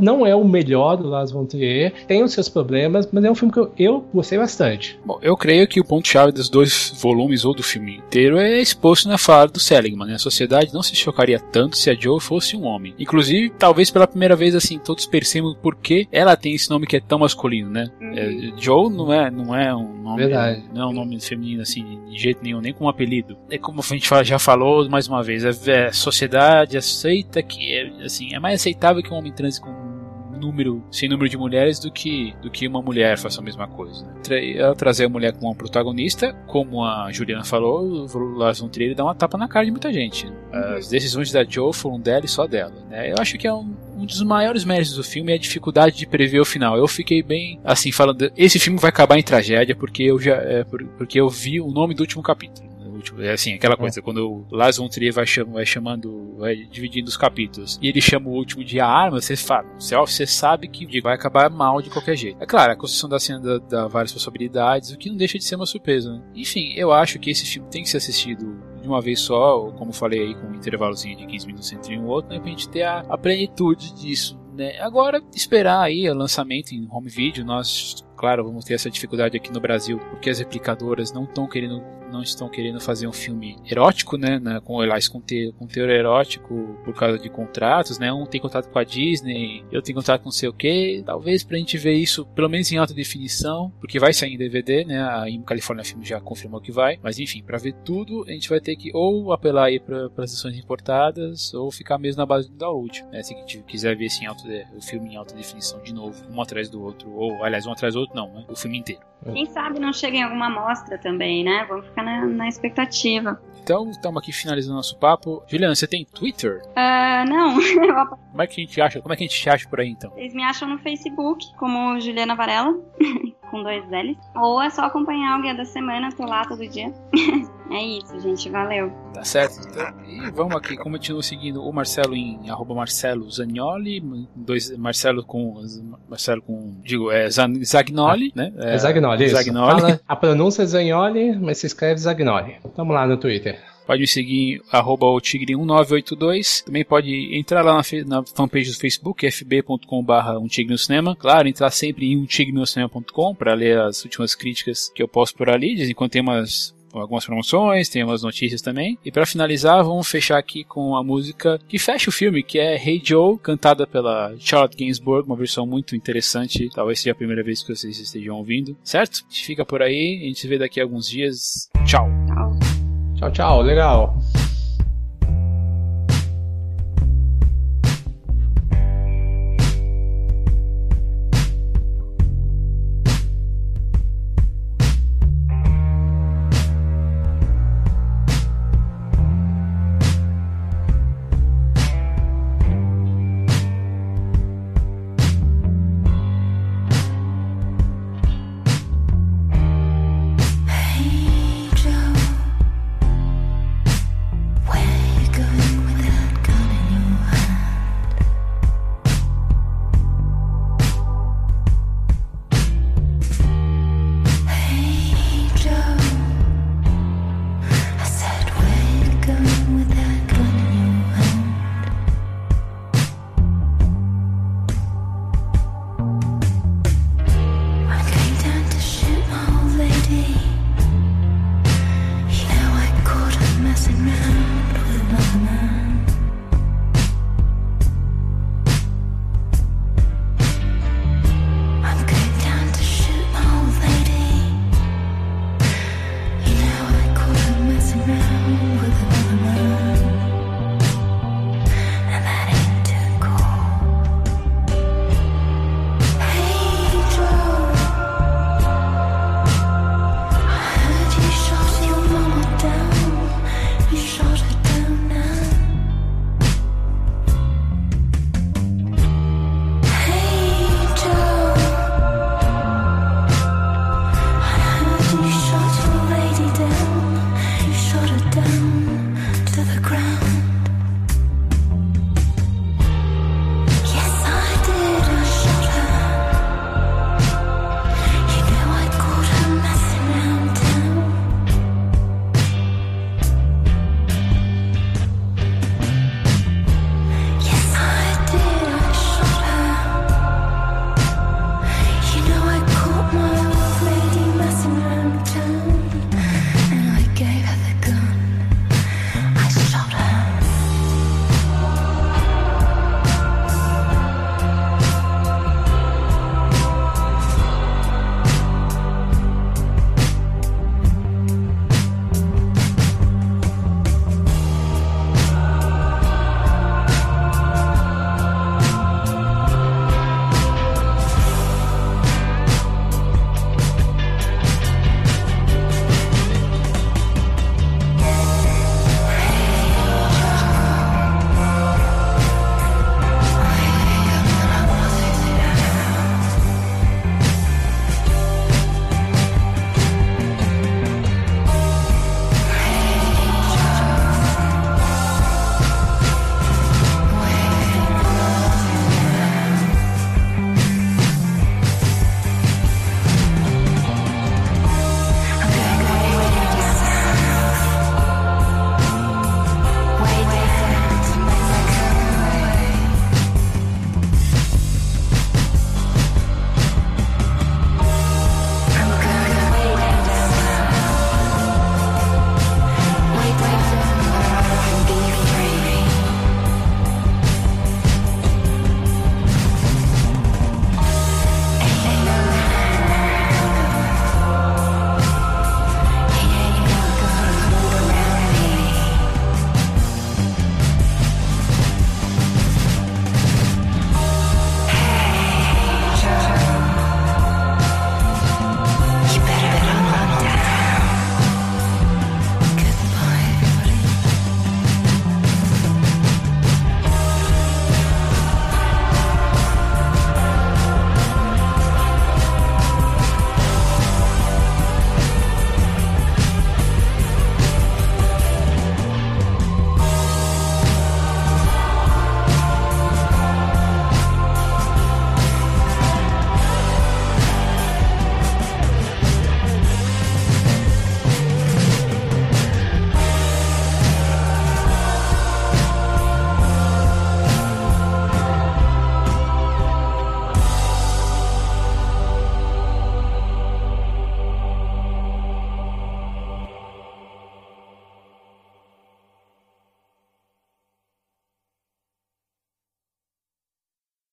Speaker 4: Não é o melhor do Lars von Trier, tem os seus problemas, mas é um filme que eu, eu gostei bastante.
Speaker 2: Bom, eu creio que o ponto-chave dos dois volumes ou do filme inteiro é exposto na fala do Seligman. Né? A sociedade não se chocaria tanto se a Joe fosse um homem. Inclusive, talvez pela primeira vez assim, todos percebam por que ela tem esse nome que é tão masculino, né? Uhum. É, Joe não é, não é um nome,
Speaker 4: Verdade.
Speaker 2: não é um nome feminino assim de jeito nenhum, nem como apelido. É como a gente já falou mais uma vez, a, é, a sociedade aceita que é, assim, é mais aceitável que um homem trans com número, sem número de mulheres do que, do que uma mulher faça a mesma coisa. Né? Ela trazer a mulher como uma protagonista, como a Juliana falou, o Lars von Trier dá uma tapa na cara de muita gente. Uhum. As decisões da Joe foram dela e só dela. Né? Eu acho que é um, um dos maiores méritos do filme é a dificuldade de prever o final. Eu fiquei bem assim falando, esse filme vai acabar em tragédia porque eu já é, porque eu vi o nome do último capítulo último. É assim, aquela é. coisa, é. quando o Lars von Trier vai, cham vai chamando, vai dividindo os capítulos, e ele chama o último de a arma, você fala, você, sabe que vai acabar mal de qualquer jeito. É claro, a construção da cena dá, várias possibilidades, o que não deixa de ser uma surpresa. Né? Enfim, eu acho que esse filme tem que ser assistido de uma vez só, ou como falei aí, com um intervalozinho de 15 minutos entre um e outro, né, pra gente ter a, a plenitude disso. Né? Agora, esperar aí o lançamento em home video, nós claro, vamos ter essa dificuldade aqui no Brasil, porque as replicadoras não estão querendo não estão querendo fazer um filme erótico, né, né com aliás com, te, com teor erótico por causa de contratos, né? Um tem contato com a Disney, eu tenho contato com não sei o que. Talvez pra gente ver isso pelo menos em alta definição, porque vai sair em DVD, né? A California Film já confirmou que vai. Mas enfim, para ver tudo, a gente vai ter que ou apelar aí para as edições importadas ou ficar mesmo na base do download, né? Se quiser ver assim, alto, o filme em alta definição de novo, um atrás do outro, ou aliás, um atrás do outro não, né? O filme inteiro.
Speaker 3: Quem sabe não chega em alguma amostra também, né? Vamos ficar na, na expectativa.
Speaker 2: Então, estamos aqui finalizando nosso papo. Juliana, você tem Twitter?
Speaker 3: Uh, não.
Speaker 2: como é que a gente acha? Como é que a gente te acha por aí, então?
Speaker 3: Vocês me acham no Facebook, como Juliana Varela, com dois L's. Ou é só acompanhar o Guia da Semana, tô lá todo dia. É isso, gente. Valeu.
Speaker 2: Tá certo. Então, e vamos aqui. Continuo seguindo o Marcelo em arroba Marcelo Zagnoli. Dois, Marcelo com. Marcelo com. Digo, é Zagnoli,
Speaker 4: né? É, é Zagnoli. Zagnoli. Fala, a pronúncia é Zagnoli, mas se escreve Zagnoli. Tamo lá no Twitter.
Speaker 2: Pode me seguir, arroba o Tigre1982. Também pode entrar lá na, na fanpage do Facebook, fb.com.br um Tigre no Cinema. Claro, entrar sempre em umtigrenoscinema.com para ler as últimas críticas que eu posto por ali. De quando tem umas algumas promoções, tem umas notícias também. E para finalizar, vamos fechar aqui com a música que fecha o filme, que é Hey Joe, cantada pela Charlotte Gainsbourg, uma versão muito interessante. Talvez seja a primeira vez que vocês estejam ouvindo, certo? A gente fica por aí, a gente se vê daqui a alguns dias. Tchau.
Speaker 3: Tchau.
Speaker 4: Tchau, tchau, legal.